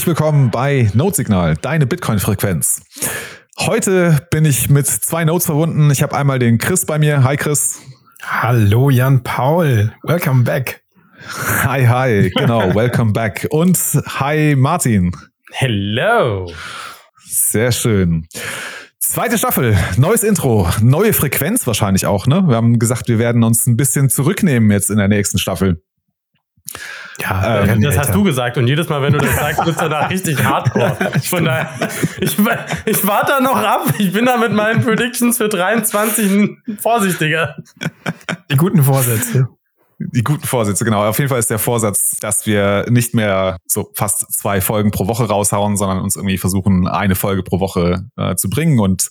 Herzlich willkommen bei Notesignal, deine Bitcoin-Frequenz. Heute bin ich mit zwei Notes verbunden. Ich habe einmal den Chris bei mir. Hi Chris. Hallo Jan Paul. Welcome back. Hi, hi. Genau, welcome back. Und hi Martin. Hello. Sehr schön. Zweite Staffel, neues Intro, neue Frequenz wahrscheinlich auch, ne? Wir haben gesagt, wir werden uns ein bisschen zurücknehmen jetzt in der nächsten Staffel. Ja, ähm, das hast du gesagt und jedes Mal, wenn du das sagst, bist du da richtig hardcore. Von daher, ich, ich warte da noch ab. Ich bin da mit meinen Predictions für 23 vorsichtiger. Die guten Vorsätze. Die guten Vorsätze, genau. Auf jeden Fall ist der Vorsatz, dass wir nicht mehr so fast zwei Folgen pro Woche raushauen, sondern uns irgendwie versuchen, eine Folge pro Woche äh, zu bringen. Und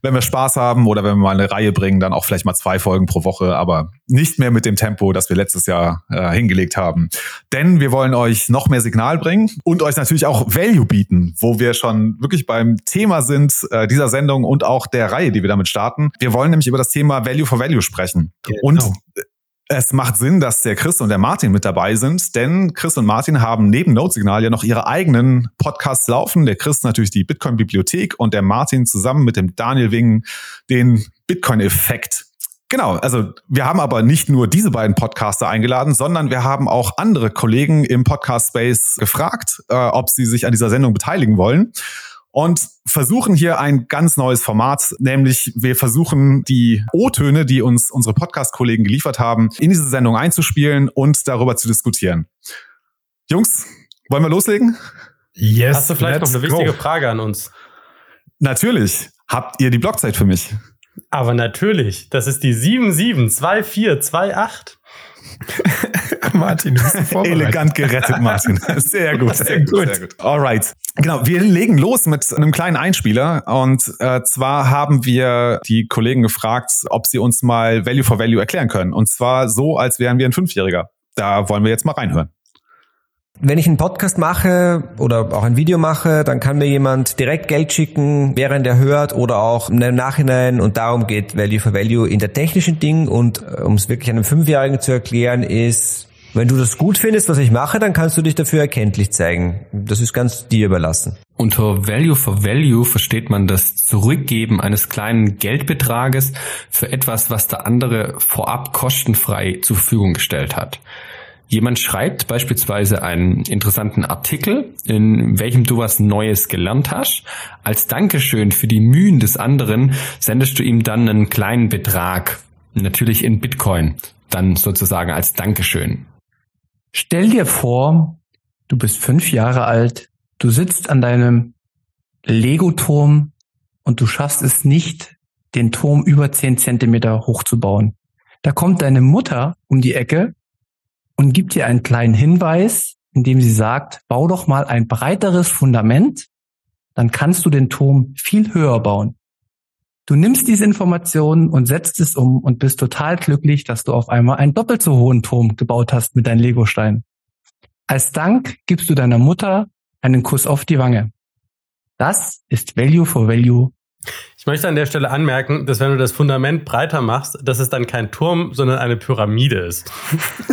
wenn wir Spaß haben oder wenn wir mal eine Reihe bringen, dann auch vielleicht mal zwei Folgen pro Woche, aber nicht mehr mit dem Tempo, das wir letztes Jahr äh, hingelegt haben. Denn wir wollen euch noch mehr Signal bringen und euch natürlich auch Value bieten, wo wir schon wirklich beim Thema sind äh, dieser Sendung und auch der Reihe, die wir damit starten. Wir wollen nämlich über das Thema Value for Value sprechen. Genau. Und es macht Sinn, dass der Chris und der Martin mit dabei sind, denn Chris und Martin haben neben Notesignal ja noch ihre eigenen Podcasts laufen. Der Chris natürlich die Bitcoin-Bibliothek und der Martin zusammen mit dem Daniel Wingen den Bitcoin-Effekt. Genau, also wir haben aber nicht nur diese beiden Podcaster eingeladen, sondern wir haben auch andere Kollegen im Podcast-Space gefragt, äh, ob sie sich an dieser Sendung beteiligen wollen und versuchen hier ein ganz neues Format, nämlich wir versuchen die O-Töne, die uns unsere Podcast-Kollegen geliefert haben, in diese Sendung einzuspielen und darüber zu diskutieren. Jungs, wollen wir loslegen? Yes. Hast du vielleicht noch eine wichtige go. Frage an uns? Natürlich. Habt ihr die Blockzeit für mich? Aber natürlich. Das ist die 772428. Martin, du bist. Elegant gerettet, Martin. Sehr gut. Sehr gut. Sehr gut. Alright. Genau, wir legen los mit einem kleinen Einspieler. Und äh, zwar haben wir die Kollegen gefragt, ob sie uns mal Value for Value erklären können. Und zwar so, als wären wir ein Fünfjähriger. Da wollen wir jetzt mal reinhören. Wenn ich einen Podcast mache oder auch ein Video mache, dann kann mir jemand direkt Geld schicken, während er hört oder auch im Nachhinein und darum geht Value for Value in der technischen Ding und äh, um es wirklich einem Fünfjährigen zu erklären ist, wenn du das gut findest, was ich mache, dann kannst du dich dafür erkenntlich zeigen. Das ist ganz dir überlassen. Unter Value for Value versteht man das Zurückgeben eines kleinen Geldbetrages für etwas, was der andere vorab kostenfrei zur Verfügung gestellt hat. Jemand schreibt beispielsweise einen interessanten Artikel, in welchem du was Neues gelernt hast. Als Dankeschön für die Mühen des anderen sendest du ihm dann einen kleinen Betrag, natürlich in Bitcoin, dann sozusagen als Dankeschön. Stell dir vor, du bist fünf Jahre alt, du sitzt an deinem Lego-Turm und du schaffst es nicht, den Turm über zehn Zentimeter hochzubauen. Da kommt deine Mutter um die Ecke und gibt dir einen kleinen Hinweis, indem sie sagt, bau doch mal ein breiteres Fundament, dann kannst du den Turm viel höher bauen. Du nimmst diese Informationen und setzt es um und bist total glücklich, dass du auf einmal einen doppelt so hohen Turm gebaut hast mit deinen Legosteinen. Als Dank gibst du deiner Mutter einen Kuss auf die Wange. Das ist Value for Value möchte an der Stelle anmerken, dass wenn du das Fundament breiter machst, dass es dann kein Turm, sondern eine Pyramide ist.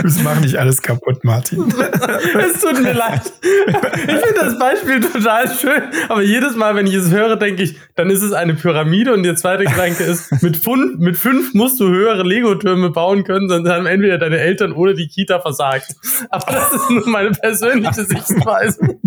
das macht nicht alles kaputt, Martin. es tut mir leid. Ich finde das Beispiel total schön, aber jedes Mal, wenn ich es höre, denke ich, dann ist es eine Pyramide und der zweite Gedanke ist, mit fünf, mit fünf musst du höhere Lego-Türme bauen können, sonst haben entweder deine Eltern oder die Kita versagt. Aber das ist nur meine persönliche Sichtweise.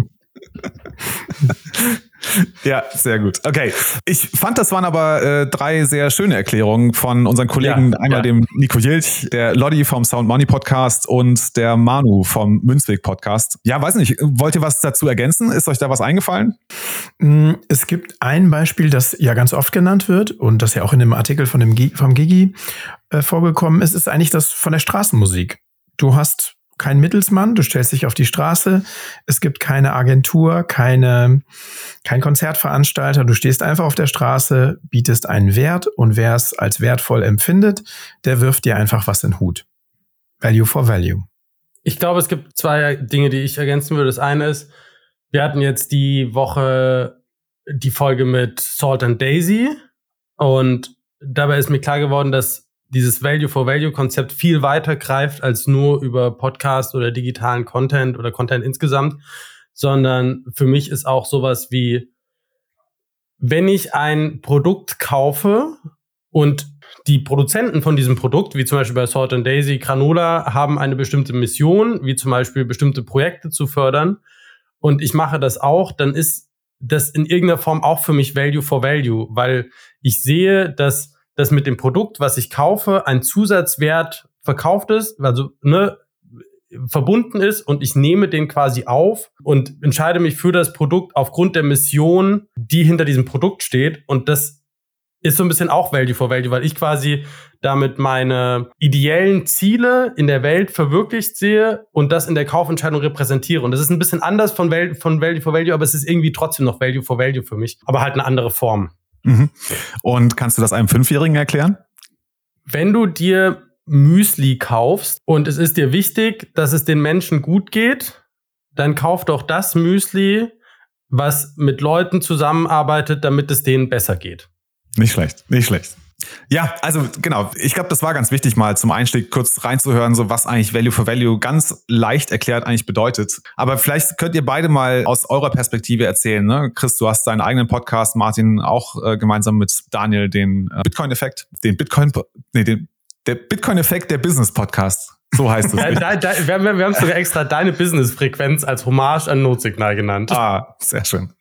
Ja, sehr gut. Okay. Ich fand, das waren aber äh, drei sehr schöne Erklärungen von unseren Kollegen. Ja, Einmal ja. dem Nico Jilch, der Lodi vom Sound Money Podcast und der Manu vom Münzweg Podcast. Ja, weiß nicht, wollt ihr was dazu ergänzen? Ist euch da was eingefallen? Mm, es gibt ein Beispiel, das ja ganz oft genannt wird und das ja auch in dem Artikel von dem vom Gigi äh, vorgekommen ist, ist eigentlich das von der Straßenmusik. Du hast kein Mittelsmann, du stellst dich auf die Straße, es gibt keine Agentur, keine, kein Konzertveranstalter, du stehst einfach auf der Straße, bietest einen Wert und wer es als wertvoll empfindet, der wirft dir einfach was in den Hut. Value for Value. Ich glaube, es gibt zwei Dinge, die ich ergänzen würde. Das eine ist, wir hatten jetzt die Woche die Folge mit Salt and Daisy und dabei ist mir klar geworden, dass dieses Value-for-Value-Konzept viel weiter greift als nur über Podcast oder digitalen Content oder Content insgesamt, sondern für mich ist auch sowas wie, wenn ich ein Produkt kaufe und die Produzenten von diesem Produkt, wie zum Beispiel bei Salt and Daisy, Granola, haben eine bestimmte Mission, wie zum Beispiel bestimmte Projekte zu fördern. Und ich mache das auch, dann ist das in irgendeiner Form auch für mich Value for Value, weil ich sehe, dass das mit dem Produkt, was ich kaufe, ein Zusatzwert verkauft ist, also ne, verbunden ist und ich nehme den quasi auf und entscheide mich für das Produkt aufgrund der Mission, die hinter diesem Produkt steht. Und das ist so ein bisschen auch Value for Value, weil ich quasi damit meine ideellen Ziele in der Welt verwirklicht sehe und das in der Kaufentscheidung repräsentiere. Und das ist ein bisschen anders von, Val von Value for Value, aber es ist irgendwie trotzdem noch Value for Value für mich, aber halt eine andere Form. Mhm. Und kannst du das einem Fünfjährigen erklären? Wenn du dir Müsli kaufst und es ist dir wichtig, dass es den Menschen gut geht, dann kauf doch das Müsli, was mit Leuten zusammenarbeitet, damit es denen besser geht. Nicht schlecht, nicht schlecht. Ja, also genau. Ich glaube, das war ganz wichtig, mal zum Einstieg kurz reinzuhören, so was eigentlich Value for Value ganz leicht erklärt eigentlich bedeutet. Aber vielleicht könnt ihr beide mal aus eurer Perspektive erzählen. Ne? Chris, du hast deinen eigenen Podcast, Martin auch äh, gemeinsam mit Daniel den äh, Bitcoin-Effekt, den Bitcoin, nee, den der Bitcoin-Effekt der Business-Podcast. So heißt es. da, da, wir, wir haben sogar extra deine Business-Frequenz als Hommage an Notsignal genannt. Ah, sehr schön.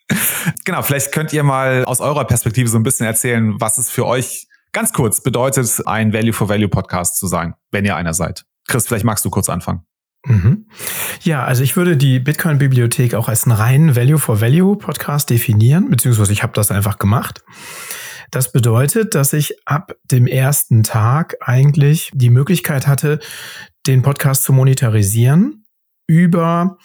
Genau, vielleicht könnt ihr mal aus eurer Perspektive so ein bisschen erzählen, was es für euch ganz kurz bedeutet, ein Value for Value Podcast zu sein, wenn ihr einer seid. Chris, vielleicht magst du kurz anfangen. Mhm. Ja, also ich würde die Bitcoin-Bibliothek auch als einen reinen Value for Value Podcast definieren, beziehungsweise ich habe das einfach gemacht. Das bedeutet, dass ich ab dem ersten Tag eigentlich die Möglichkeit hatte, den Podcast zu monetarisieren über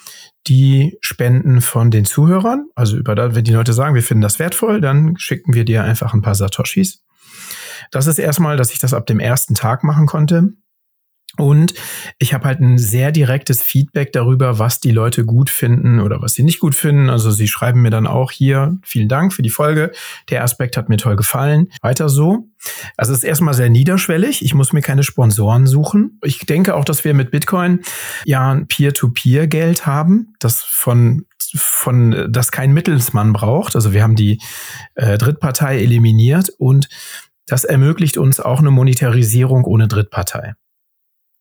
die Spenden von den Zuhörern. Also über das, wenn die Leute sagen, wir finden das wertvoll, dann schicken wir dir einfach ein paar Satoshis. Das ist erstmal, dass ich das ab dem ersten Tag machen konnte. Und ich habe halt ein sehr direktes Feedback darüber, was die Leute gut finden oder was sie nicht gut finden. Also sie schreiben mir dann auch hier, vielen Dank für die Folge. Der Aspekt hat mir toll gefallen. Weiter so. Also es ist erstmal sehr niederschwellig. Ich muss mir keine Sponsoren suchen. Ich denke auch, dass wir mit Bitcoin ja ein Peer-to-Peer-Geld haben, das von von das kein Mittelsmann braucht. Also wir haben die äh, Drittpartei eliminiert und das ermöglicht uns auch eine Monetarisierung ohne Drittpartei.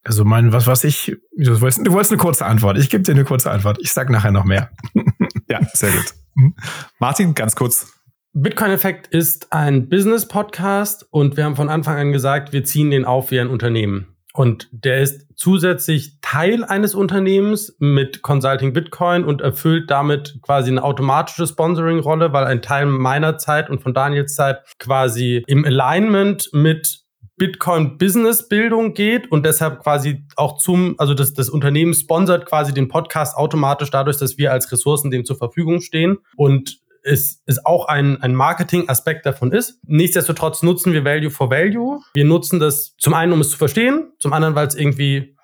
Also mein, was, was ich, du wolltest, du wolltest eine kurze Antwort. Ich gebe dir eine kurze Antwort. Ich sag nachher noch mehr. ja, sehr gut. Hm? Martin, ganz kurz. Bitcoin Effekt ist ein Business-Podcast und wir haben von Anfang an gesagt, wir ziehen den auf wie ein Unternehmen. Und der ist zusätzlich Teil eines Unternehmens mit Consulting Bitcoin und erfüllt damit quasi eine automatische Sponsoring-Rolle, weil ein Teil meiner Zeit und von Daniels Zeit quasi im Alignment mit Bitcoin-Business-Bildung geht und deshalb quasi auch zum, also das, das Unternehmen sponsert quasi den Podcast automatisch dadurch, dass wir als Ressourcen dem zur Verfügung stehen. Und es ist auch ein, ein Marketing-Aspekt davon ist. Nichtsdestotrotz nutzen wir Value for Value. Wir nutzen das zum einen, um es zu verstehen, zum anderen, weil es irgendwie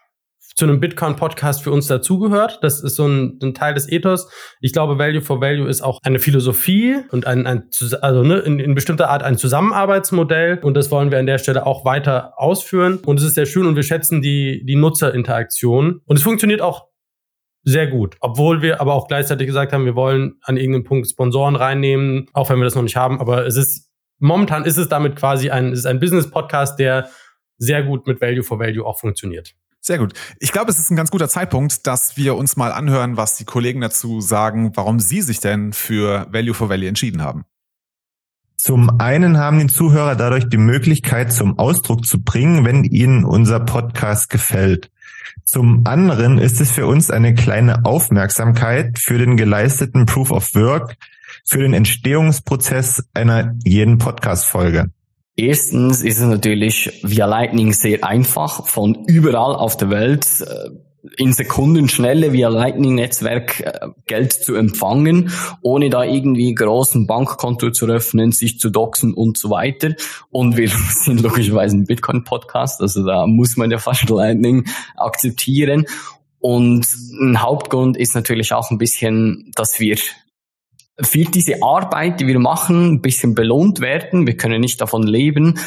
zu einem Bitcoin-Podcast für uns dazugehört. Das ist so ein, ein, Teil des Ethos. Ich glaube, Value for Value ist auch eine Philosophie und ein, ein also ne, in, in bestimmter Art ein Zusammenarbeitsmodell. Und das wollen wir an der Stelle auch weiter ausführen. Und es ist sehr schön und wir schätzen die, die Nutzerinteraktion. Und es funktioniert auch sehr gut. Obwohl wir aber auch gleichzeitig gesagt haben, wir wollen an irgendeinem Punkt Sponsoren reinnehmen, auch wenn wir das noch nicht haben. Aber es ist, momentan ist es damit quasi ein, es ist ein Business-Podcast, der sehr gut mit Value for Value auch funktioniert. Sehr gut. Ich glaube, es ist ein ganz guter Zeitpunkt, dass wir uns mal anhören, was die Kollegen dazu sagen, warum sie sich denn für Value for Value entschieden haben. Zum einen haben die Zuhörer dadurch die Möglichkeit zum Ausdruck zu bringen, wenn ihnen unser Podcast gefällt. Zum anderen ist es für uns eine kleine Aufmerksamkeit für den geleisteten Proof of Work, für den Entstehungsprozess einer jeden Podcast-Folge. Erstens ist es natürlich via Lightning sehr einfach, von überall auf der Welt äh, in Sekundenschnelle via Lightning-Netzwerk äh, Geld zu empfangen, ohne da irgendwie großen Bankkonto zu öffnen, sich zu doxen und so weiter. Und wir sind logischerweise ein Bitcoin-Podcast, also da muss man ja fast Lightning akzeptieren. Und ein Hauptgrund ist natürlich auch ein bisschen, dass wir für diese Arbeit, die wir machen, ein bisschen belohnt werden. Wir können nicht davon leben,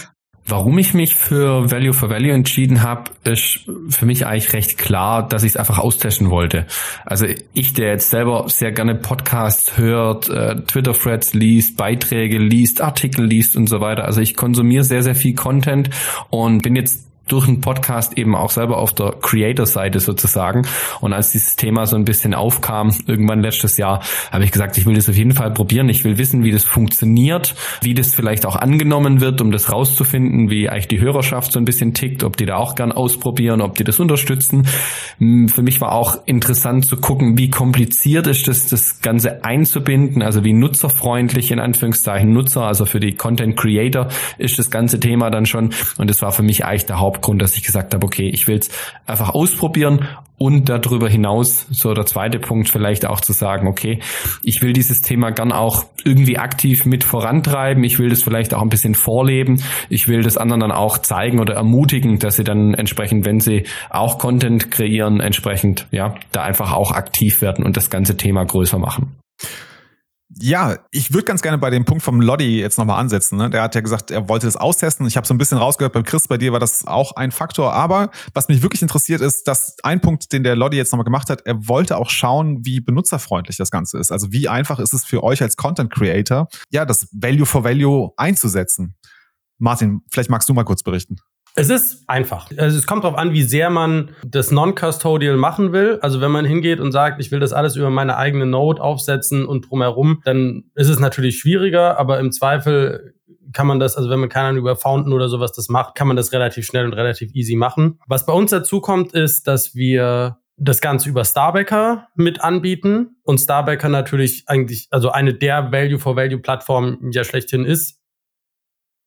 Warum ich mich für Value for Value entschieden habe, ist für mich eigentlich recht klar, dass ich es einfach austesten wollte. Also ich, der jetzt selber sehr gerne Podcasts hört, äh, Twitter-Threads liest, Beiträge liest, Artikel liest und so weiter. Also ich konsumiere sehr, sehr viel Content und bin jetzt durch einen Podcast eben auch selber auf der Creator-Seite sozusagen. Und als dieses Thema so ein bisschen aufkam, irgendwann letztes Jahr, habe ich gesagt, ich will das auf jeden Fall probieren. Ich will wissen, wie das funktioniert, wie das vielleicht auch angenommen wird, um das rauszufinden, wie eigentlich die Hörerschaft so ein bisschen tickt, ob die da auch gern ausprobieren, ob die das unterstützen. Hm, für mich war auch interessant zu gucken, wie kompliziert ist das, das Ganze einzubinden, also wie nutzerfreundlich in Anführungszeichen Nutzer, also für die Content Creator ist das ganze Thema dann schon. Und das war für mich eigentlich der Haupt Hauptgrund, dass ich gesagt habe, okay, ich will es einfach ausprobieren und darüber hinaus, so der zweite Punkt vielleicht auch zu sagen, okay, ich will dieses Thema gern auch irgendwie aktiv mit vorantreiben, ich will das vielleicht auch ein bisschen vorleben, ich will das anderen dann auch zeigen oder ermutigen, dass sie dann entsprechend, wenn sie auch Content kreieren, entsprechend, ja, da einfach auch aktiv werden und das ganze Thema größer machen. Ja, ich würde ganz gerne bei dem Punkt vom Lodi jetzt nochmal ansetzen. Ne? Der hat ja gesagt, er wollte das austesten. Ich habe so ein bisschen rausgehört, beim Chris, bei dir war das auch ein Faktor. Aber was mich wirklich interessiert ist, dass ein Punkt, den der Lodi jetzt nochmal gemacht hat, er wollte auch schauen, wie benutzerfreundlich das Ganze ist. Also wie einfach ist es für euch als Content Creator, ja, das Value for Value einzusetzen. Martin, vielleicht magst du mal kurz berichten. Es ist einfach. Also es kommt darauf an, wie sehr man das Non-Custodial machen will. Also wenn man hingeht und sagt, ich will das alles über meine eigene Node aufsetzen und drumherum, dann ist es natürlich schwieriger, aber im Zweifel kann man das, also wenn man keiner über Fountain oder sowas das macht, kann man das relativ schnell und relativ easy machen. Was bei uns dazu kommt, ist, dass wir das Ganze über Starbacker mit anbieten und Starbacker natürlich eigentlich, also eine der Value for Value Plattformen ja schlechthin ist,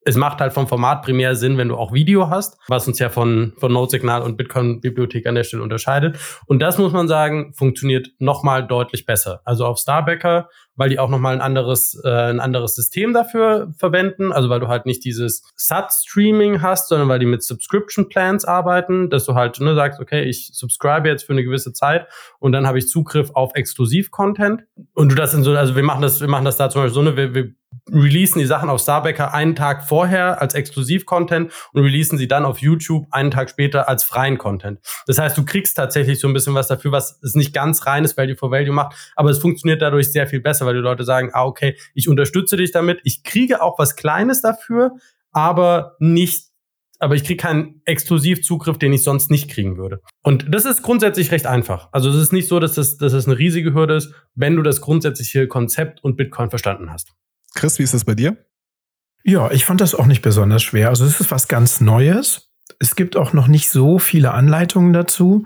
es macht halt vom Format primär Sinn, wenn du auch Video hast, was uns ja von, von Node-Signal und Bitcoin-Bibliothek an der Stelle unterscheidet. Und das muss man sagen, funktioniert nochmal deutlich besser. Also auf Starbacker weil die auch nochmal ein anderes, äh, ein anderes System dafür verwenden. Also weil du halt nicht dieses SAT-Streaming hast, sondern weil die mit Subscription Plans arbeiten, dass du halt ne, sagst, okay, ich subscribe jetzt für eine gewisse Zeit und dann habe ich Zugriff auf Exklusiv-Content. Und du das in so, also wir machen das, wir machen das da zum Beispiel so, ne, wir, wir releasen die Sachen auf Starbacker einen Tag vorher als Exklusiv-Content und releasen sie dann auf YouTube einen Tag später als freien Content. Das heißt, du kriegst tatsächlich so ein bisschen was dafür, was es nicht ganz reines Value for Value macht, aber es funktioniert dadurch sehr viel besser, weil die Leute sagen, ah, okay, ich unterstütze dich damit, ich kriege auch was Kleines dafür, aber nicht aber ich kriege keinen Exklusivzugriff, den ich sonst nicht kriegen würde. Und das ist grundsätzlich recht einfach. Also es ist nicht so, dass das, dass das eine riesige Hürde ist, wenn du das grundsätzliche Konzept und Bitcoin verstanden hast. Chris, wie ist das bei dir? Ja, ich fand das auch nicht besonders schwer. Also es ist was ganz Neues. Es gibt auch noch nicht so viele Anleitungen dazu.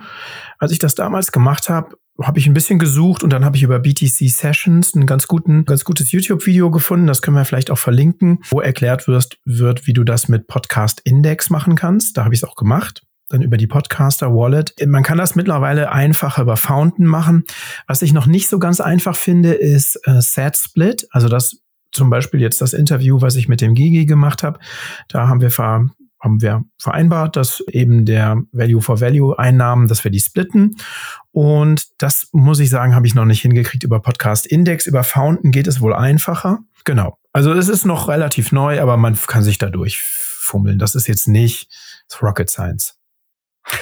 Als ich das damals gemacht habe, habe ich ein bisschen gesucht und dann habe ich über BTC Sessions ein ganz guten, ganz gutes YouTube-Video gefunden. Das können wir vielleicht auch verlinken, wo erklärt wirst, wird, wie du das mit Podcast Index machen kannst. Da habe ich es auch gemacht dann über die Podcaster Wallet. Man kann das mittlerweile einfacher über Fountain machen. Was ich noch nicht so ganz einfach finde, ist äh, Set Split. Also das zum Beispiel jetzt das Interview, was ich mit dem Gigi gemacht habe. Da haben wir ver haben wir vereinbart, dass eben der Value for Value Einnahmen, dass wir die splitten. Und das muss ich sagen, habe ich noch nicht hingekriegt über Podcast Index. Über Fountain geht es wohl einfacher. Genau. Also es ist noch relativ neu, aber man kann sich da durchfummeln. Das ist jetzt nicht Rocket Science.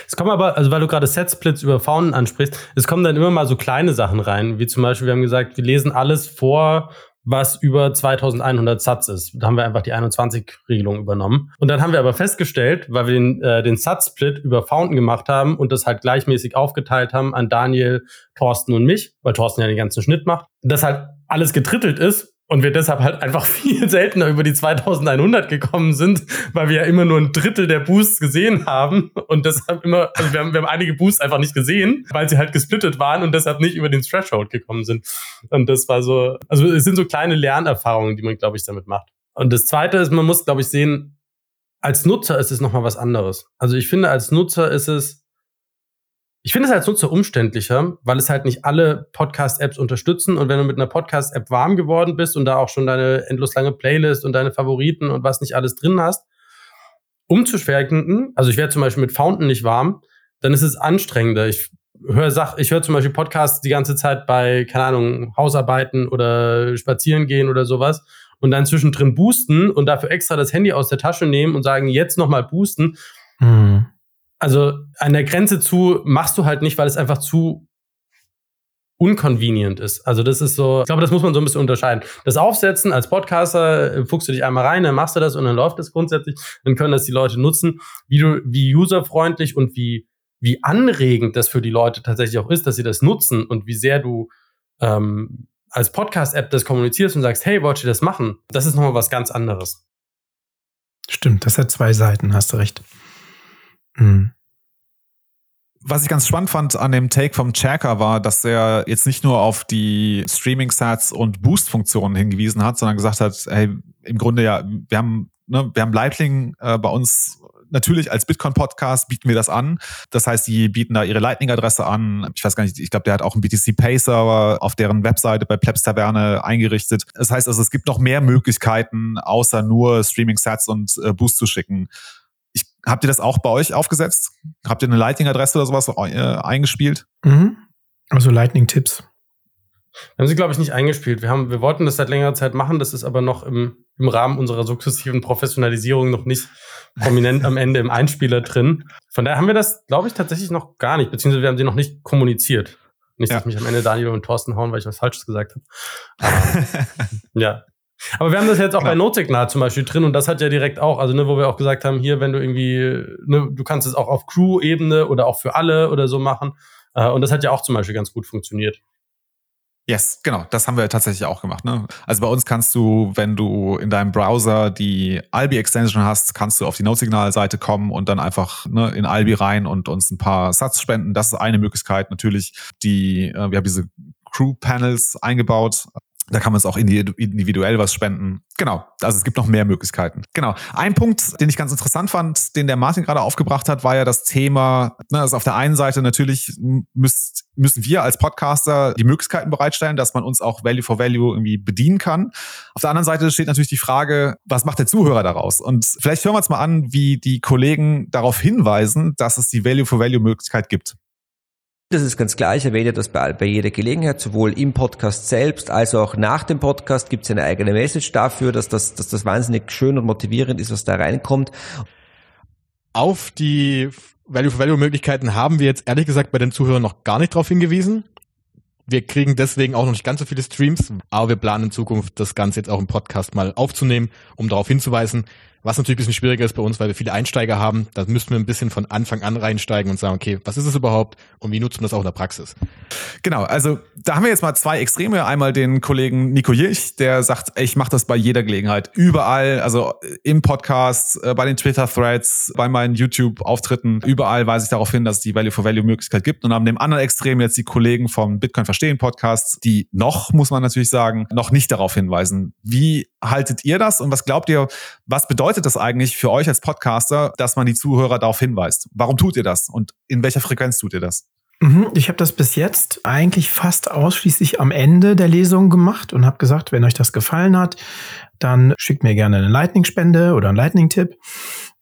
Es kommen aber, also weil du gerade Set-Splits über Fountain ansprichst, es kommen dann immer mal so kleine Sachen rein, wie zum Beispiel, wir haben gesagt, wir lesen alles vor was über 2100 Satz ist. Da haben wir einfach die 21-Regelung übernommen. Und dann haben wir aber festgestellt, weil wir den, äh, den Satz-Split über Fountain gemacht haben und das halt gleichmäßig aufgeteilt haben an Daniel, Thorsten und mich, weil Thorsten ja den ganzen Schnitt macht, dass halt alles getrittelt ist und wir deshalb halt einfach viel seltener über die 2100 gekommen sind, weil wir ja immer nur ein Drittel der Boosts gesehen haben und deshalb immer, also wir haben, wir haben einige Boosts einfach nicht gesehen, weil sie halt gesplittet waren und deshalb nicht über den Threshold gekommen sind. Und das war so, also es sind so kleine Lernerfahrungen, die man, glaube ich, damit macht. Und das zweite ist, man muss, glaube ich, sehen, als Nutzer ist es nochmal was anderes. Also ich finde, als Nutzer ist es, ich finde es als Nutzer umständlicher, weil es halt nicht alle Podcast-Apps unterstützen. Und wenn du mit einer Podcast-App warm geworden bist und da auch schon deine endlos lange Playlist und deine Favoriten und was nicht alles drin hast, umzuschwenken, also ich wäre zum Beispiel mit Fountain nicht warm, dann ist es anstrengender. Ich höre Sach, ich höre zum Beispiel Podcasts die ganze Zeit bei, keine Ahnung, Hausarbeiten oder spazieren gehen oder sowas. und dann zwischendrin boosten und dafür extra das Handy aus der Tasche nehmen und sagen, jetzt nochmal boosten. Mhm. Also an der Grenze zu machst du halt nicht, weil es einfach zu unconvenient ist. Also das ist so, ich glaube, das muss man so ein bisschen unterscheiden. Das Aufsetzen als Podcaster, äh, fuchst du dich einmal rein, dann machst du das und dann läuft das grundsätzlich. Dann können das die Leute nutzen. Wie du, wie userfreundlich und wie, wie anregend das für die Leute tatsächlich auch ist, dass sie das nutzen und wie sehr du ähm, als Podcast-App das kommunizierst und sagst, hey, wollt ihr das machen? Das ist nochmal was ganz anderes. Stimmt, das hat zwei Seiten, hast du recht. Mhm was ich ganz spannend fand an dem Take vom Checker war, dass er jetzt nicht nur auf die Streaming-Sats und Boost-Funktionen hingewiesen hat, sondern gesagt hat, hey, im Grunde ja, wir haben, ne, wir haben Lightning äh, bei uns natürlich als Bitcoin-Podcast bieten wir das an. Das heißt, die bieten da ihre Lightning-Adresse an. Ich weiß gar nicht, ich glaube, der hat auch einen BTC Pay-Server auf deren Webseite bei Plebs Taverne eingerichtet. Das heißt also, es gibt noch mehr Möglichkeiten, außer nur Streaming-Sats und äh, Boost zu schicken. Habt ihr das auch bei euch aufgesetzt? Habt ihr eine Lightning-Adresse oder sowas äh, eingespielt? Mhm. Also Lightning-Tipps. Wir haben sie, glaube ich, nicht eingespielt. Wir, haben, wir wollten das seit längerer Zeit machen. Das ist aber noch im, im Rahmen unserer sukzessiven Professionalisierung noch nicht prominent am Ende im Einspieler drin. Von daher haben wir das, glaube ich, tatsächlich noch gar nicht, beziehungsweise wir haben sie noch nicht kommuniziert. Nicht, dass ja. mich am Ende Daniel und Thorsten hauen, weil ich was Falsches gesagt habe. ja. Aber wir haben das jetzt auch genau. bei Notsignal zum Beispiel drin und das hat ja direkt auch, also ne, wo wir auch gesagt haben, hier, wenn du irgendwie, ne, du kannst es auch auf Crew-Ebene oder auch für alle oder so machen. Äh, und das hat ja auch zum Beispiel ganz gut funktioniert. Yes, genau, das haben wir tatsächlich auch gemacht. Ne? Also bei uns kannst du, wenn du in deinem Browser die Albi-Extension hast, kannst du auf die Notsignal-Seite kommen und dann einfach ne, in Albi rein und uns ein paar Satz spenden. Das ist eine Möglichkeit. Natürlich, die, äh, wir haben diese Crew-Panels eingebaut. Da kann man es auch individuell was spenden. Genau, also es gibt noch mehr Möglichkeiten. Genau. Ein Punkt, den ich ganz interessant fand, den der Martin gerade aufgebracht hat, war ja das Thema, ne, also auf der einen Seite natürlich müsst, müssen wir als Podcaster die Möglichkeiten bereitstellen, dass man uns auch Value for Value irgendwie bedienen kann. Auf der anderen Seite steht natürlich die Frage, was macht der Zuhörer daraus? Und vielleicht hören wir uns mal an, wie die Kollegen darauf hinweisen, dass es die Value for Value Möglichkeit gibt. Das ist ganz klar, ich erwähne das bei, bei jeder Gelegenheit, sowohl im Podcast selbst als auch nach dem Podcast gibt es eine eigene Message dafür, dass das, dass das wahnsinnig schön und motivierend ist, was da reinkommt. Auf die Value-for-Value-Möglichkeiten haben wir jetzt ehrlich gesagt bei den Zuhörern noch gar nicht drauf hingewiesen. Wir kriegen deswegen auch noch nicht ganz so viele Streams, aber wir planen in Zukunft das Ganze jetzt auch im Podcast mal aufzunehmen, um darauf hinzuweisen. Was natürlich ein bisschen schwieriger ist bei uns, weil wir viele Einsteiger haben. Da müssen wir ein bisschen von Anfang an reinsteigen und sagen, okay, was ist es überhaupt und wie nutzt man das auch in der Praxis? Genau, also da haben wir jetzt mal zwei Extreme. Einmal den Kollegen Nico Jirch, der sagt, ich mache das bei jeder Gelegenheit, überall, also im Podcast, äh, bei den Twitter-Threads, bei meinen YouTube-Auftritten, überall weise ich darauf hin, dass es die Value-for-Value-Möglichkeit gibt. Und an dem anderen Extrem jetzt die Kollegen vom Bitcoin Verstehen Podcast, die noch, muss man natürlich sagen, noch nicht darauf hinweisen. Wie haltet ihr das und was glaubt ihr, was bedeutet das eigentlich für euch als Podcaster, dass man die Zuhörer darauf hinweist? Warum tut ihr das und in welcher Frequenz tut ihr das? Mhm, ich habe das bis jetzt eigentlich fast ausschließlich am Ende der Lesung gemacht und habe gesagt, wenn euch das gefallen hat, dann schickt mir gerne eine Lightning-Spende oder einen Lightning-Tipp.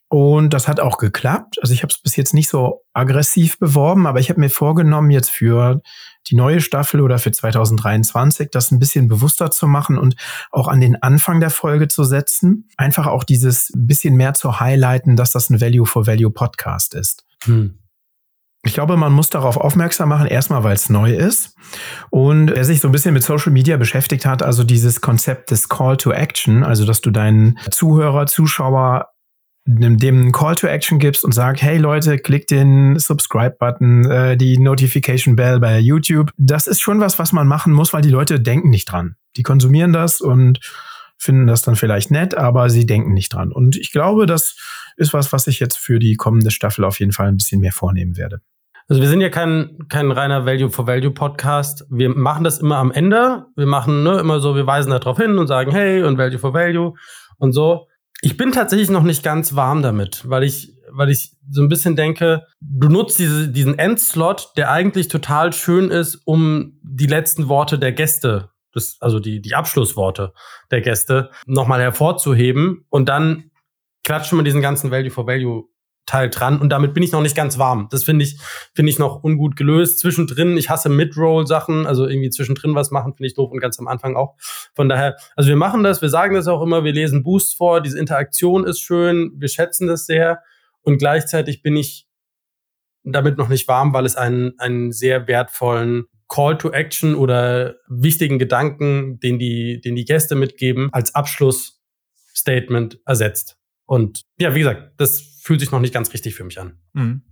Und das hat auch geklappt. Also ich habe es bis jetzt nicht so aggressiv beworben, aber ich habe mir vorgenommen, jetzt für die neue Staffel oder für 2023 das ein bisschen bewusster zu machen und auch an den Anfang der Folge zu setzen. Einfach auch dieses bisschen mehr zu highlighten, dass das ein Value for Value Podcast ist. Hm. Ich glaube, man muss darauf aufmerksam machen, erstmal, weil es neu ist. Und wer sich so ein bisschen mit Social Media beschäftigt hat, also dieses Konzept des Call to Action, also dass du deinen Zuhörer, Zuschauer dem einen Call to Action gibst und sag, hey Leute, klickt den Subscribe-Button, äh, die Notification Bell bei YouTube. Das ist schon was, was man machen muss, weil die Leute denken nicht dran. Die konsumieren das und finden das dann vielleicht nett, aber sie denken nicht dran. Und ich glaube, das ist was, was ich jetzt für die kommende Staffel auf jeden Fall ein bisschen mehr vornehmen werde. Also wir sind ja kein, kein reiner Value for Value Podcast. Wir machen das immer am Ende. Wir machen ne, immer so, wir weisen darauf hin und sagen, hey, und Value for Value und so. Ich bin tatsächlich noch nicht ganz warm damit, weil ich, weil ich so ein bisschen denke, du nutzt diese, diesen Endslot, der eigentlich total schön ist, um die letzten Worte der Gäste, das, also die, die Abschlussworte der Gäste, nochmal hervorzuheben und dann klatschen wir diesen ganzen Value for Value Teil dran und damit bin ich noch nicht ganz warm. Das finde ich, finde ich noch ungut gelöst. Zwischendrin, ich hasse Mid-Roll-Sachen, also irgendwie zwischendrin was machen, finde ich doof und ganz am Anfang auch. Von daher, also wir machen das, wir sagen das auch immer, wir lesen Boosts vor, diese Interaktion ist schön, wir schätzen das sehr und gleichzeitig bin ich damit noch nicht warm, weil es einen, einen sehr wertvollen Call to Action oder wichtigen Gedanken, den die, den die Gäste mitgeben, als Abschlussstatement ersetzt. Und ja, wie gesagt, das fühlt sich noch nicht ganz richtig für mich an. Mhm.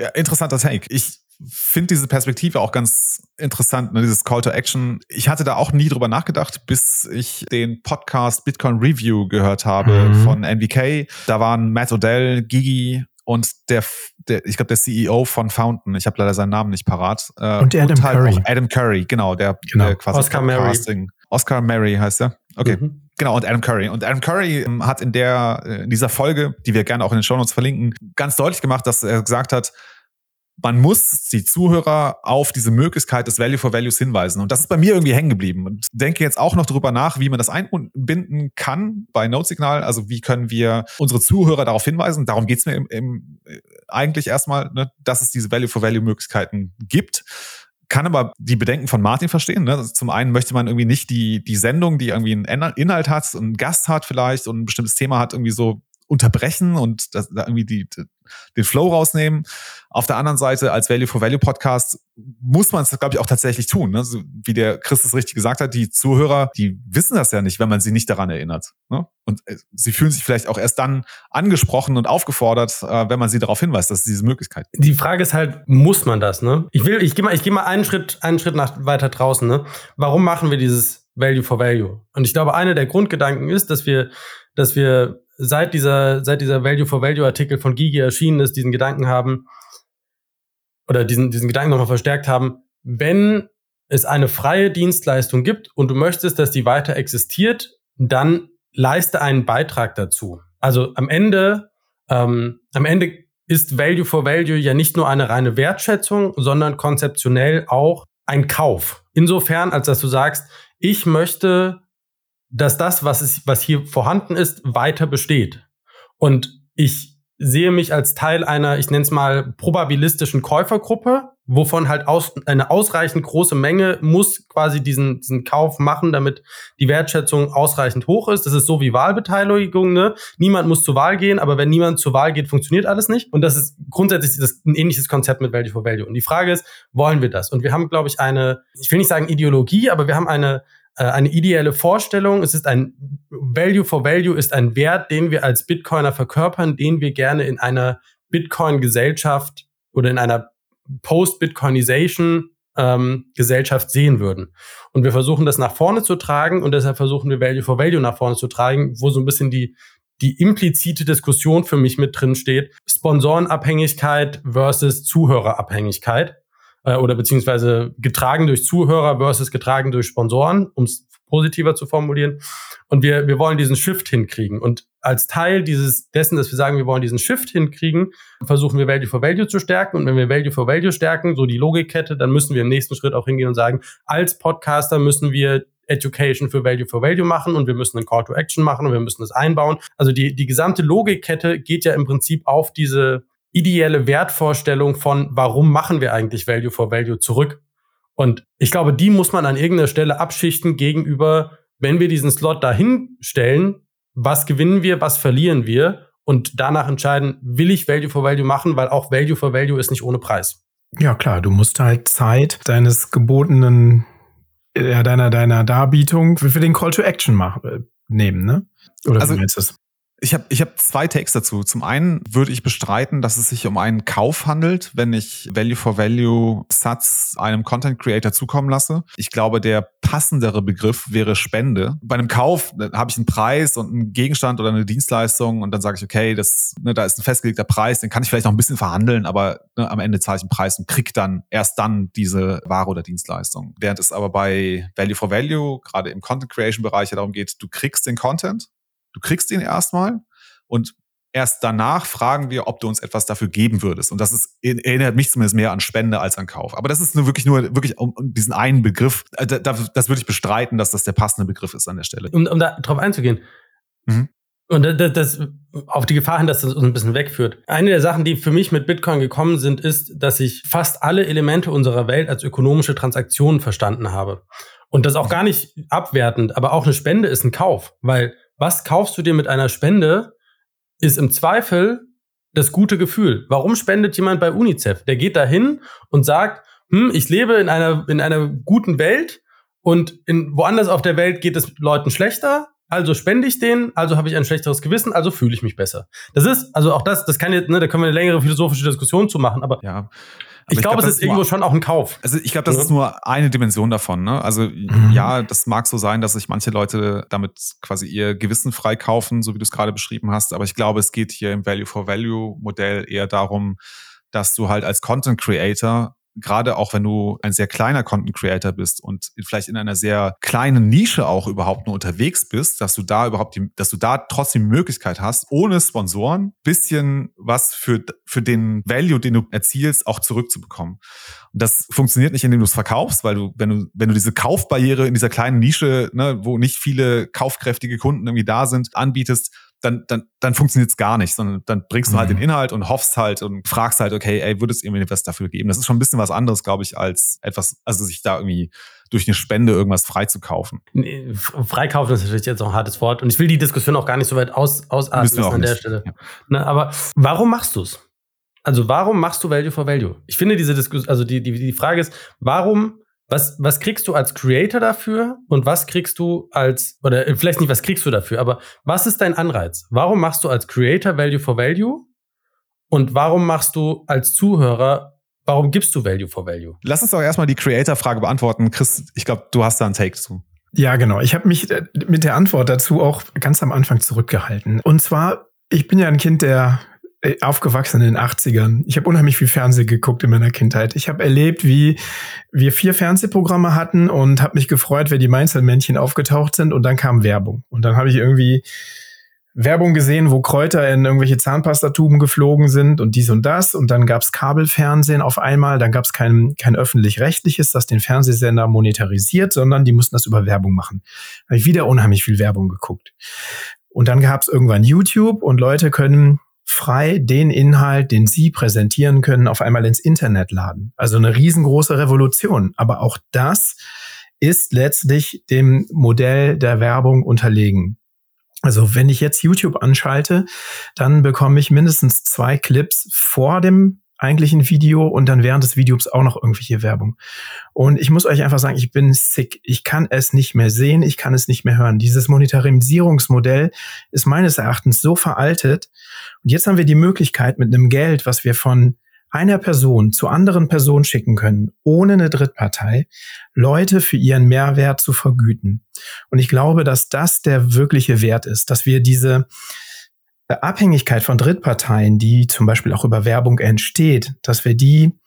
Ja, interessanter Take. Ich finde diese Perspektive auch ganz interessant, ne, dieses Call to Action. Ich hatte da auch nie drüber nachgedacht, bis ich den Podcast Bitcoin Review gehört habe mhm. von NVK. Da waren Matt Odell, Gigi und der, der ich glaube, der CEO von Fountain, ich habe leider seinen Namen nicht parat. Äh, und Adam und halt Curry. Adam Curry, genau, der, genau. der quasi Oscar Mary. Oscar Mary heißt er. Okay. Mhm. Genau, und Adam Curry. Und Adam Curry ähm, hat in der, äh, in dieser Folge, die wir gerne auch in den Show Notes verlinken, ganz deutlich gemacht, dass er gesagt hat, man muss die Zuhörer auf diese Möglichkeit des Value for Values hinweisen. Und das ist bei mir irgendwie hängen geblieben. Und denke jetzt auch noch darüber nach, wie man das einbinden kann bei Notesignal. Also wie können wir unsere Zuhörer darauf hinweisen? Darum geht's mir im, im, äh, eigentlich erstmal, ne, dass es diese Value for Value Möglichkeiten gibt kann aber die Bedenken von Martin verstehen. Ne? Also zum einen möchte man irgendwie nicht die, die Sendung, die irgendwie einen Inhalt hat, einen Gast hat vielleicht und ein bestimmtes Thema hat, irgendwie so unterbrechen und das, da irgendwie die, den Flow rausnehmen. Auf der anderen Seite, als Value for Value Podcast muss man es, glaube ich, auch tatsächlich tun. Ne? So, wie der Chris es richtig gesagt hat, die Zuhörer, die wissen das ja nicht, wenn man sie nicht daran erinnert. Ne? Und äh, sie fühlen sich vielleicht auch erst dann angesprochen und aufgefordert, äh, wenn man sie darauf hinweist, dass es diese Möglichkeit gibt. Die Frage ist halt, muss man das? Ne? Ich will, ich gehe mal, ich gehe mal einen Schritt, einen Schritt nach weiter draußen. Ne? Warum machen wir dieses Value for Value? Und ich glaube, einer der Grundgedanken ist, dass wir, dass wir seit dieser, seit dieser Value for Value Artikel von Gigi erschienen ist, diesen Gedanken haben, oder diesen, diesen Gedanken nochmal verstärkt haben, wenn es eine freie Dienstleistung gibt und du möchtest, dass die weiter existiert, dann leiste einen Beitrag dazu. Also am Ende, ähm, am Ende ist Value for Value ja nicht nur eine reine Wertschätzung, sondern konzeptionell auch ein Kauf. Insofern, als dass du sagst, ich möchte dass das, was, ist, was hier vorhanden ist, weiter besteht. Und ich sehe mich als Teil einer, ich nenne es mal, probabilistischen Käufergruppe, wovon halt aus, eine ausreichend große Menge muss quasi diesen, diesen Kauf machen, damit die Wertschätzung ausreichend hoch ist. Das ist so wie Wahlbeteiligung. Ne? Niemand muss zur Wahl gehen, aber wenn niemand zur Wahl geht, funktioniert alles nicht. Und das ist grundsätzlich das, ein ähnliches Konzept mit Value for Value. Und die Frage ist, wollen wir das? Und wir haben, glaube ich, eine, ich will nicht sagen Ideologie, aber wir haben eine, eine ideelle Vorstellung. Es ist ein Value for Value ist ein Wert, den wir als Bitcoiner verkörpern, den wir gerne in einer Bitcoin-Gesellschaft oder in einer Post-Bitcoinization ähm, Gesellschaft sehen würden. Und wir versuchen das nach vorne zu tragen und deshalb versuchen wir Value for Value nach vorne zu tragen, wo so ein bisschen die die implizite Diskussion für mich mit drin steht. Sponsorenabhängigkeit versus Zuhörerabhängigkeit äh, oder beziehungsweise getragen durch Zuhörer versus getragen durch Sponsoren, um es positiver zu formulieren. Und wir, wir wollen diesen Shift hinkriegen. Und als Teil dieses, dessen, dass wir sagen, wir wollen diesen Shift hinkriegen, versuchen wir Value for Value zu stärken. Und wenn wir Value for Value stärken, so die Logikkette, dann müssen wir im nächsten Schritt auch hingehen und sagen, als Podcaster müssen wir Education für Value for Value machen und wir müssen einen Call to Action machen und wir müssen das einbauen. Also die, die gesamte Logikkette geht ja im Prinzip auf diese, ideelle Wertvorstellung von, warum machen wir eigentlich Value for Value zurück. Und ich glaube, die muss man an irgendeiner Stelle abschichten gegenüber, wenn wir diesen Slot dahin stellen, was gewinnen wir, was verlieren wir und danach entscheiden, will ich Value for Value machen, weil auch Value for Value ist nicht ohne Preis. Ja, klar, du musst halt Zeit deines gebotenen, ja, deiner, deiner Darbietung für den Call to Action machen, äh, nehmen, ne? Oder also, wie meinst du das? Ich habe ich hab zwei Takes dazu. Zum einen würde ich bestreiten, dass es sich um einen Kauf handelt, wenn ich Value for Value Satz einem Content Creator zukommen lasse. Ich glaube, der passendere Begriff wäre Spende. Bei einem Kauf habe ich einen Preis und einen Gegenstand oder eine Dienstleistung und dann sage ich, okay, das, ne, da ist ein festgelegter Preis, den kann ich vielleicht noch ein bisschen verhandeln, aber ne, am Ende zahle ich einen Preis und krieg dann erst dann diese Ware oder Dienstleistung. Während es aber bei Value for Value, gerade im Content Creation Bereich, ja darum geht, du kriegst den Content Du kriegst ihn erstmal und erst danach fragen wir, ob du uns etwas dafür geben würdest. Und das ist, erinnert mich zumindest mehr an Spende als an Kauf. Aber das ist nur wirklich nur wirklich um, um diesen einen Begriff. Äh, da, das würde ich bestreiten, dass das der passende Begriff ist an der Stelle. Um, um da drauf einzugehen. Mhm. Und das, das auf die Gefahr hin, dass das uns ein bisschen wegführt. Eine der Sachen, die für mich mit Bitcoin gekommen sind, ist, dass ich fast alle Elemente unserer Welt als ökonomische Transaktionen verstanden habe. Und das auch gar nicht abwertend, aber auch eine Spende ist ein Kauf, weil was kaufst du dir mit einer Spende, ist im Zweifel das gute Gefühl. Warum spendet jemand bei UNICEF? Der geht dahin und sagt, hm, ich lebe in einer, in einer guten Welt und in, woanders auf der Welt geht es Leuten schlechter. Also spende ich denen, also habe ich ein schlechteres Gewissen, also fühle ich mich besser. Das ist, also auch das, das kann jetzt, ne, da können wir eine längere philosophische Diskussion zu machen, aber Ja. Ich, ich glaube, glaub, es ist irgendwo schon auch ein Kauf. Also ich glaube, das Ja. ist nur eine Dimension davon. Ne? Also Mhm. ja, das mag so sein, dass sich manche Leute damit quasi ihr Gewissen freikaufen, so wie du es gerade beschrieben hast. Aber ich glaube, es geht hier im Value-for-Value-Modell eher darum, dass du halt als Content Creator gerade auch wenn du ein sehr kleiner Content Creator bist und vielleicht in einer sehr kleinen Nische auch überhaupt nur unterwegs bist, dass du da überhaupt die, dass du da trotzdem die Möglichkeit hast, ohne Sponsoren bisschen was für, für den Value, den du erzielst, auch zurückzubekommen. Und das funktioniert nicht, indem du es verkaufst, weil du, wenn du, wenn du diese Kaufbarriere in dieser kleinen Nische, ne, wo nicht viele kaufkräftige Kunden irgendwie da sind, anbietest, dann, dann, dann funktioniert es gar nicht, sondern dann bringst du halt Mhm. den Inhalt und hoffst halt und fragst halt, okay, ey, würde es irgendwie was dafür geben? Das ist schon ein bisschen was anderes, glaube ich, als etwas, also sich da irgendwie durch eine Spende irgendwas freizukaufen. Nee, Freikaufen ist natürlich jetzt auch ein hartes Wort und ich will die Diskussion auch gar nicht so weit aus, ausatmen an der nicht. Stelle. Ja. Ne, aber warum machst du es? Also warum machst du Value for Value? Ich finde diese Diskussion, also die, die, die Frage ist, warum, was, was kriegst du als Creator dafür und was kriegst du als, oder äh, vielleicht nicht, was kriegst du dafür, aber was ist dein Anreiz? Warum machst du als Creator Value for Value und warum machst du als Zuhörer, warum gibst du Value for Value? Lass uns doch erstmal die Creator-Frage beantworten. Chris, ich glaube, du hast da einen Take zu. Ja, genau. Ich habe mich äh, mit der Antwort dazu auch ganz am Anfang zurückgehalten. Und zwar, ich bin ja ein Kind der aufgewachsen in den 80ern. Ich habe unheimlich viel Fernsehen geguckt in meiner Kindheit. Ich habe erlebt, wie wir vier Fernsehprogramme hatten und habe mich gefreut, wenn die Mainzelmännchen aufgetaucht sind und dann kam Werbung. Und dann habe ich irgendwie Werbung gesehen, wo Kräuter in irgendwelche Zahnpastatuben geflogen sind und dies und das. Und dann gab's Kabelfernsehen auf einmal. Dann gab's kein, kein öffentlich-rechtliches, das den Fernsehsender monetarisiert, sondern die mussten das über Werbung machen. Da habe ich wieder unheimlich viel Werbung geguckt. Und dann gab's irgendwann YouTube und Leute können frei den Inhalt, den sie präsentieren können, auf einmal ins Internet laden. Also eine riesengroße Revolution. Aber auch das ist letztlich dem Modell der Werbung unterlegen. Also wenn ich jetzt YouTube anschalte, dann bekomme ich mindestens zwei Clips vor dem eigentlichen Video und dann während des Videos auch noch irgendwelche Werbung. Und ich muss euch einfach sagen, ich bin sick. Ich kann es nicht mehr sehen, ich kann es nicht mehr hören. Dieses Monetarisierungsmodell ist meines Erachtens so veraltet. Und jetzt haben wir die Möglichkeit mit einem Geld, was wir von einer Person zu anderen Personen schicken können, ohne eine Drittpartei, Leute für ihren Mehrwert zu vergüten. Und ich glaube, dass das der wirkliche Wert ist, dass wir diese Abhängigkeit von Drittparteien, die zum Beispiel auch über Werbung entsteht, dass wir die,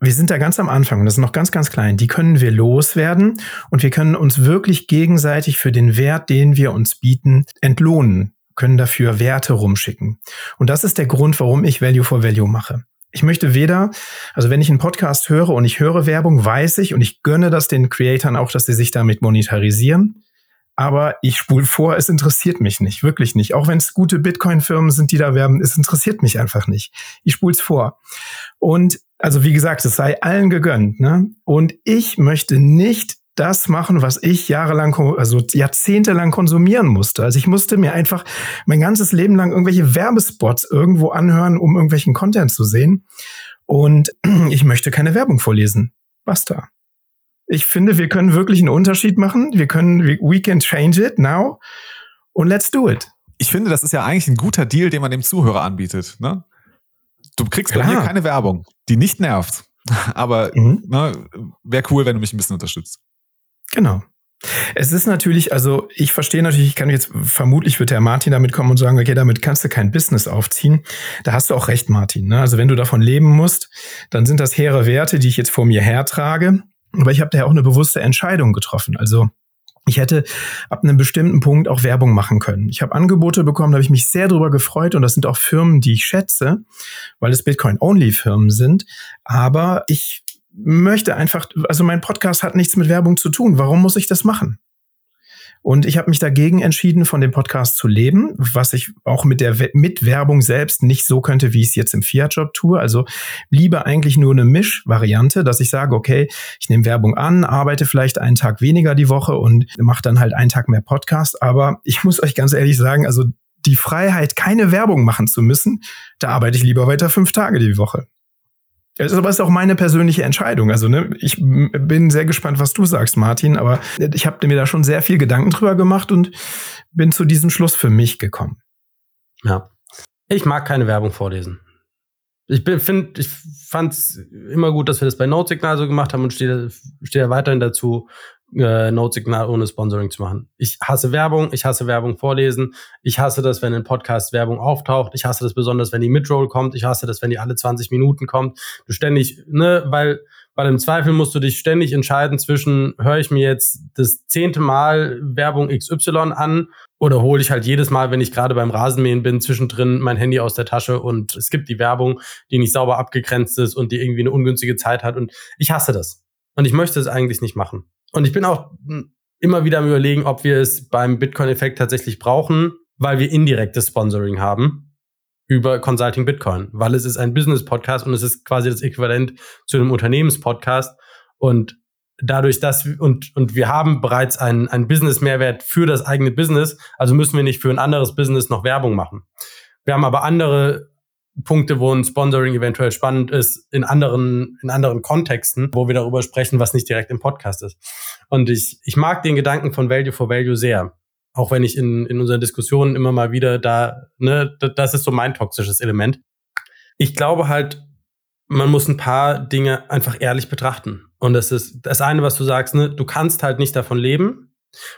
wir sind da ganz am Anfang und das ist noch ganz, ganz klein, die können wir loswerden und wir können uns wirklich gegenseitig für den Wert, den wir uns bieten, entlohnen, können dafür Werte rumschicken. Und das ist der Grund, warum ich Value for Value mache. Ich möchte weder, also wenn ich einen Podcast höre und ich höre Werbung, weiß ich und ich gönne das den Creatoren auch, dass sie sich damit monetarisieren. Aber ich spule vor, es interessiert mich nicht, wirklich nicht. Auch wenn es gute Bitcoin-Firmen sind, die da werben, es interessiert mich einfach nicht. Ich spule es vor. Und also wie gesagt, es sei allen gegönnt. Ne? Und ich möchte nicht das machen, was ich jahrelang, also jahrzehntelang konsumieren musste. Also ich musste mir einfach mein ganzes Leben lang irgendwelche Werbespots irgendwo anhören, um irgendwelchen Content zu sehen. Und ich möchte keine Werbung vorlesen. Basta. Ich finde, wir können wirklich einen Unterschied machen. Wir können, we can change it now. Und let's do it. Ich finde, das ist ja eigentlich ein guter Deal, den man dem Zuhörer anbietet. Ne? Du kriegst bei Klar. mir keine Werbung, die nicht nervt. Aber Mhm. ne, wäre cool, wenn du mich ein bisschen unterstützt. Genau. Es ist natürlich, also ich verstehe natürlich, ich kann jetzt, vermutlich wird der Martin damit kommen und sagen, okay, damit kannst du kein Business aufziehen. Da hast du auch recht, Martin. Ne? Also wenn du davon leben musst, dann sind das hehre Werte, die ich jetzt vor mir hertrage. Aber ich habe da ja auch eine bewusste Entscheidung getroffen. Also ich hätte ab einem bestimmten Punkt auch Werbung machen können. Ich habe Angebote bekommen, da habe ich mich sehr drüber gefreut und das sind auch Firmen, die ich schätze, weil es Bitcoin-Only-Firmen sind. Aber ich möchte einfach, also mein Podcast hat nichts mit Werbung zu tun. Warum muss ich das machen? Und ich habe mich dagegen entschieden, von dem Podcast zu leben, was ich auch mit der mit Werbung selbst nicht so könnte, wie ich es jetzt im Fiat-Job tue. Also lieber eigentlich nur eine Mischvariante, dass ich sage, okay, ich nehme Werbung an, arbeite vielleicht einen Tag weniger die Woche und mache dann halt einen Tag mehr Podcast. Aber ich muss euch ganz ehrlich sagen, also die Freiheit, keine Werbung machen zu müssen, da arbeite ich lieber weiter fünf Tage die Woche. Es ist aber auch meine persönliche Entscheidung. Also ne, ich bin sehr gespannt, was du sagst, Martin. Aber ich habe mir da schon sehr viel Gedanken drüber gemacht und bin zu diesem Schluss für mich gekommen. Ja, ich mag keine Werbung vorlesen. Ich finde, ich fand es immer gut, dass wir das bei Note Signal so gemacht haben und stehe, stehe weiterhin dazu, äh, Note-Signal ohne Sponsoring zu machen. Ich hasse Werbung, ich hasse Werbung vorlesen, ich hasse das, wenn in Podcast Werbung auftaucht, ich hasse das besonders, wenn die Midroll kommt, ich hasse das, wenn die alle 20 Minuten kommt. Du ständig, ne, weil, weil im Zweifel musst du dich ständig entscheiden zwischen, höre ich mir jetzt das zehnte Mal Werbung XY an oder hole ich halt jedes Mal, wenn ich gerade beim Rasenmähen bin, zwischendrin mein Handy aus der Tasche und es gibt die Werbung, die nicht sauber abgegrenzt ist und die irgendwie eine ungünstige Zeit hat und ich hasse das. Und ich möchte es eigentlich nicht machen. Und ich bin auch immer wieder am überlegen, ob wir es beim Bitcoin-Effekt tatsächlich brauchen, weil wir indirektes Sponsoring haben über Consulting Bitcoin, weil es ist ein Business-Podcast und es ist quasi das Äquivalent zu einem Unternehmenspodcast. Und dadurch, dass wir, und, und wir haben bereits einen, einen Business-Mehrwert für das eigene Business, also müssen wir nicht für ein anderes Business noch Werbung machen. Wir haben aber andere Punkte, wo ein Sponsoring eventuell spannend ist, in anderen, in anderen Kontexten, wo wir darüber sprechen, was nicht direkt im Podcast ist. Und ich, ich mag den Gedanken von Value for Value sehr. Auch wenn ich in, in unseren Diskussionen immer mal wieder da, ne, das ist so mein toxisches Element. Ich glaube halt, man muss ein paar Dinge einfach ehrlich betrachten. Und das ist das eine, was du sagst, ne, du kannst halt nicht davon leben.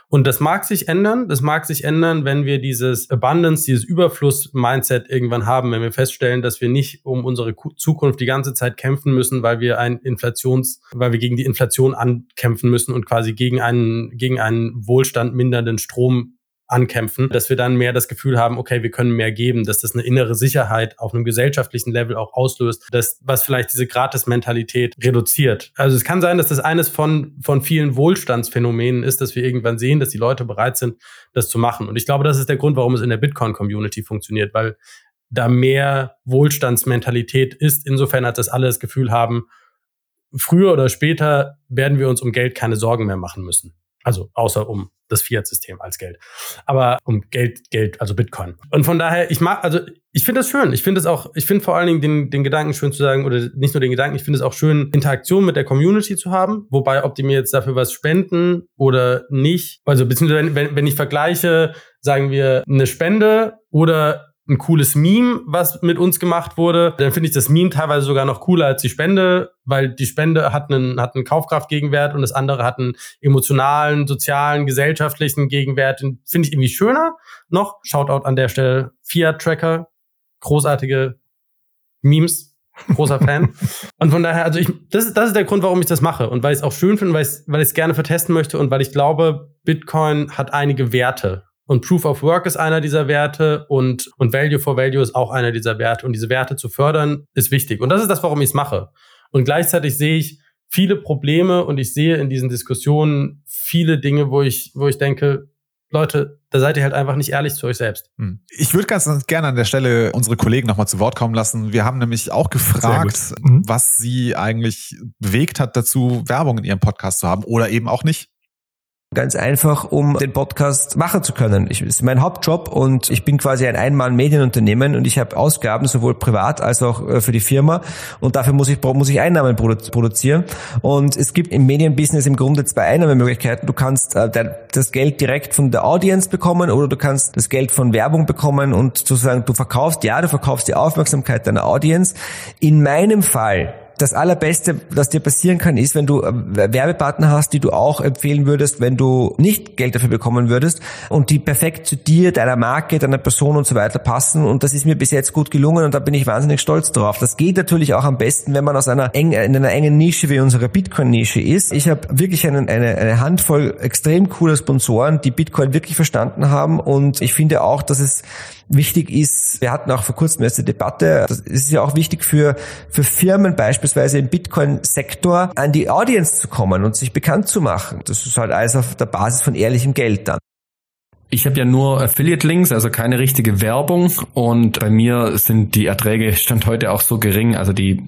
Und das mag sich ändern. Das mag sich ändern, wenn wir dieses Abundance, dieses Überfluss-Mindset irgendwann haben, wenn wir feststellen, dass wir nicht um unsere Zukunft die ganze Zeit kämpfen müssen, weil wir ein Inflations, weil wir gegen die Inflation ankämpfen müssen und quasi gegen einen, gegen einen Wohlstand mindernden Strom ankämpfen, dass wir dann mehr das Gefühl haben, okay, wir können mehr geben, dass das eine innere Sicherheit auf einem gesellschaftlichen Level auch auslöst, dass was vielleicht diese Gratis-Mentalität reduziert. Also es kann sein, dass das eines von, von vielen Wohlstandsphänomenen ist, dass wir irgendwann sehen, dass die Leute bereit sind, das zu machen. Und ich glaube, das ist der Grund, warum es in der Bitcoin-Community funktioniert, weil da mehr Wohlstandsmentalität ist, insofern als das alle das Gefühl haben, früher oder später werden wir uns um Geld keine Sorgen mehr machen müssen. Also außer um das Fiat-System als Geld. Aber um Geld, Geld, also Bitcoin. Und von daher, ich mag, also ich finde das schön. Ich finde es auch, ich finde vor allen Dingen den, den Gedanken schön zu sagen, oder nicht nur den Gedanken, ich finde es auch schön, Interaktion mit der Community zu haben. Wobei, ob die mir jetzt dafür was spenden oder nicht, also beziehungsweise wenn, wenn, wenn ich vergleiche, sagen wir, eine Spende oder ein cooles Meme, was mit uns gemacht wurde, dann finde ich das Meme teilweise sogar noch cooler als die Spende, weil die Spende hat einen, hat einen Kaufkraftgegenwert und das andere hat einen emotionalen, sozialen, gesellschaftlichen Gegenwert. Den finde ich irgendwie schöner noch. Shoutout an der Stelle Fiat Tracker. Großartige Memes. Großer Fan. und von daher, also ich, das, das ist der Grund, warum ich das mache. Und weil ich es auch schön finde, weil ich weil ich es gerne vertesten möchte und weil ich glaube, Bitcoin hat einige Werte und Proof of Work ist einer dieser Werte und, und Value for Value ist auch einer dieser Werte. Und diese Werte zu fördern, ist wichtig. Und das ist das, warum ich es mache. Und gleichzeitig sehe ich viele Probleme und ich sehe in diesen Diskussionen viele Dinge, wo ich, wo ich denke, Leute, da seid ihr halt einfach nicht ehrlich zu euch selbst. Hm. Ich würde ganz gerne an der Stelle unsere Kollegen nochmal zu Wort kommen lassen. Wir haben nämlich auch gefragt, mhm. was sie eigentlich bewegt hat dazu, Werbung in ihrem Podcast zu haben oder eben auch nicht. Ganz einfach, um den Podcast machen zu können. Ich, ist mein Hauptjob und ich bin quasi ein Einmann-Medienunternehmen und ich habe Ausgaben sowohl privat als auch äh, für die Firma und dafür muss ich, muss ich Einnahmen produzieren. Und es gibt im Medienbusiness im Grunde zwei Einnahmemöglichkeiten. Du kannst äh, das Geld direkt von der Audience bekommen oder du kannst das Geld von Werbung bekommen und sozusagen du verkaufst, ja, du verkaufst die Aufmerksamkeit deiner Audience. In meinem Fall das Allerbeste, was dir passieren kann, ist, wenn du äh, Werbepartner hast, die du auch empfehlen würdest, wenn du nicht Geld dafür bekommen würdest und die perfekt zu dir, deiner Marke, deiner Person und so weiter passen. Und das ist mir bis jetzt gut gelungen und da bin ich wahnsinnig stolz drauf. Das geht natürlich auch am besten, wenn man aus einer eng, in einer engen Nische wie unserer Bitcoin-Nische ist. Ich habe wirklich einen, eine, eine Handvoll extrem cooler Sponsoren, die Bitcoin wirklich verstanden haben und ich finde auch, dass es wichtig ist, wir hatten auch vor kurzem erste Debatte, das ist ja auch wichtig für, für Firmen beispielsweise im Bitcoin-Sektor an die Audience zu kommen und sich bekannt zu machen. Das ist halt alles auf der Basis von ehrlichem Geld dann. Ich habe ja nur Affiliate-Links, also keine richtige Werbung. Und bei mir sind die Erträge stand heute auch so gering, also die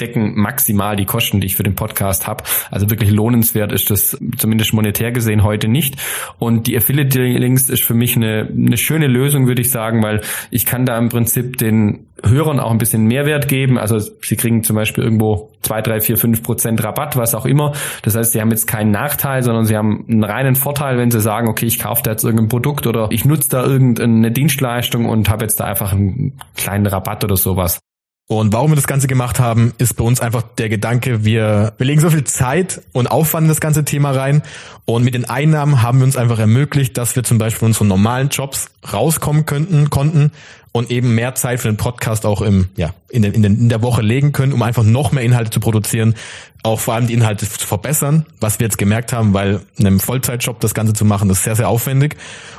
decken maximal die Kosten, die ich für den Podcast habe. Also wirklich lohnenswert ist das zumindest monetär gesehen heute nicht. Und die Affiliate-Links ist für mich eine, eine schöne Lösung, würde ich sagen, weil ich kann da im Prinzip den Hörern auch ein bisschen Mehrwert geben. Also sie kriegen zum Beispiel irgendwo zwei, drei, vier, fünf Prozent Rabatt, was auch immer. Das heißt, sie haben jetzt keinen Nachteil, sondern sie haben einen reinen Vorteil, wenn sie sagen, okay, ich kaufe da jetzt irgendein Produkt oder ich nutze da irgendeine Dienstleistung und habe jetzt da einfach einen kleinen Rabatt oder sowas. Und warum wir das Ganze gemacht haben, ist bei uns einfach der Gedanke, wir, wir legen so viel Zeit und Aufwand in das ganze Thema rein. Und mit den Einnahmen haben wir uns einfach ermöglicht, dass wir zum Beispiel unseren normalen Jobs rauskommen könnten, konnten und eben mehr Zeit für den Podcast auch im, ja, in, den, in, den, in der Woche legen können, um einfach noch mehr Inhalte zu produzieren, auch vor allem die Inhalte zu verbessern, was wir jetzt gemerkt haben, weil einem Vollzeitjob das Ganze zu machen, ist sehr, sehr aufwendig.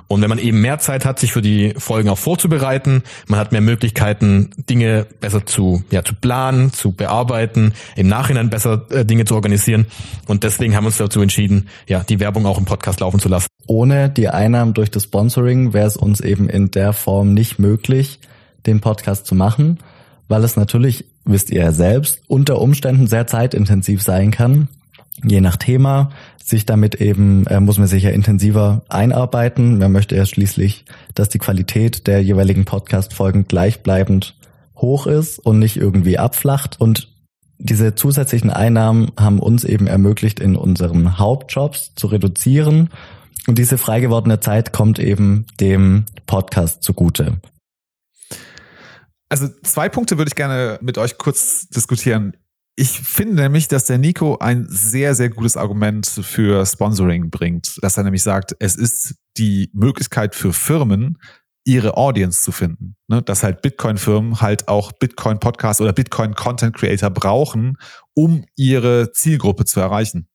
Und wenn man eben mehr Zeit hat, sich für die Folgen auch vorzubereiten, man hat mehr Möglichkeiten, Dinge besser zu, ja, zu planen, zu bearbeiten, im Nachhinein besser äh, Dinge zu organisieren. Und deswegen haben wir uns dazu entschieden, ja, die Werbung auch im Podcast laufen zu lassen. Ohne die Einnahmen durch das Sponsoring wäre es uns eben in der Form nicht möglich, den Podcast zu machen, weil es natürlich, wisst ihr ja selbst, unter Umständen sehr zeitintensiv sein kann. Je nach Thema sich damit eben, äh, muss man sich ja intensiver einarbeiten. Man möchte ja schließlich, dass die Qualität der jeweiligen Podcast-Folgen gleichbleibend hoch ist und nicht irgendwie abflacht. Und diese zusätzlichen Einnahmen haben uns eben ermöglicht, in unseren Hauptjobs zu reduzieren. Und diese frei gewordene Zeit kommt eben dem Podcast zugute. Also zwei Punkte würde ich gerne mit euch kurz diskutieren. Ich finde nämlich, dass der Nico ein sehr, sehr gutes Argument für Sponsoring bringt. Dass er nämlich sagt, es ist die Möglichkeit für Firmen, ihre Audience zu finden. Ne? Dass halt Bitcoin-Firmen halt auch Bitcoin-Podcast oder Bitcoin-Content-Creator brauchen, um ihre Zielgruppe zu erreichen.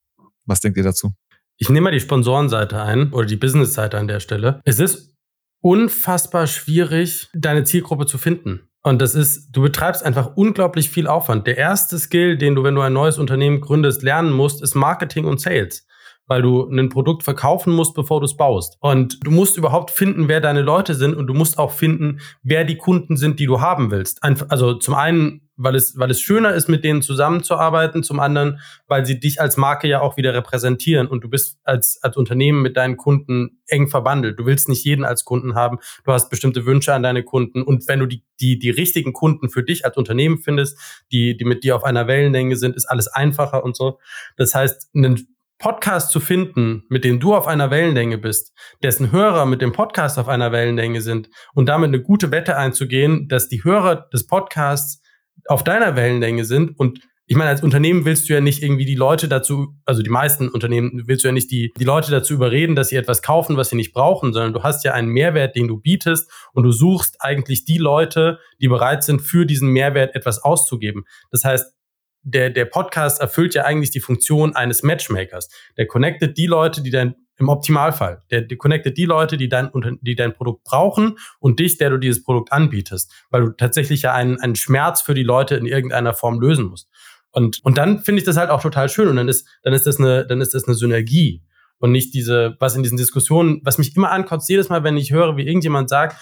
Was denkt ihr dazu? Ich nehme mal die Sponsorenseite ein oder die Business-Seite an der Stelle. Es ist unfassbar schwierig, deine Zielgruppe zu finden. Und das ist, du betreibst einfach unglaublich viel Aufwand. Der erste Skill, den du, wenn du ein neues Unternehmen gründest, lernen musst, ist Marketing und Sales weil du ein Produkt verkaufen musst, bevor du es baust. Und du musst überhaupt finden, wer deine Leute sind und du musst auch finden, wer die Kunden sind, die du haben willst. Also zum einen weil es, weil es schöner ist, mit denen zusammenzuarbeiten, zum anderen, weil sie dich als Marke ja auch wieder repräsentieren und du bist als, als Unternehmen mit deinen Kunden eng verwandelt. Du willst nicht jeden als Kunden haben, du hast bestimmte Wünsche an deine Kunden und wenn du die, die, die richtigen Kunden für dich als Unternehmen findest, die, die mit dir auf einer Wellenlänge sind, ist alles einfacher und so. Das heißt, einen Podcast zu finden, mit dem du auf einer Wellenlänge bist, dessen Hörer mit dem Podcast auf einer Wellenlänge sind und damit eine gute Wette einzugehen, dass die Hörer des Podcasts auf deiner Wellenlänge sind und ich meine, als Unternehmen willst du ja nicht irgendwie die Leute dazu, also die meisten Unternehmen willst du ja nicht die, die Leute dazu überreden, dass sie etwas kaufen, was sie nicht brauchen, sondern du hast ja einen Mehrwert, den du bietest und du suchst eigentlich die Leute, die bereit sind, für diesen Mehrwert etwas auszugeben. Das heißt, der, der Podcast erfüllt ja eigentlich die Funktion eines Matchmakers. Der connectet die Leute, die dein im Optimalfall. Der, der connectet die Leute, die dein, die dein Produkt brauchen und dich, der du dieses Produkt anbietest, weil du tatsächlich ja einen, einen Schmerz für die Leute in irgendeiner Form lösen musst. Und, und dann finde ich das halt auch total schön und dann ist, dann ist das eine, dann ist das eine Synergie und nicht diese, was in diesen Diskussionen, was mich immer ankotzt, jedes Mal, wenn ich höre, wie irgendjemand sagt,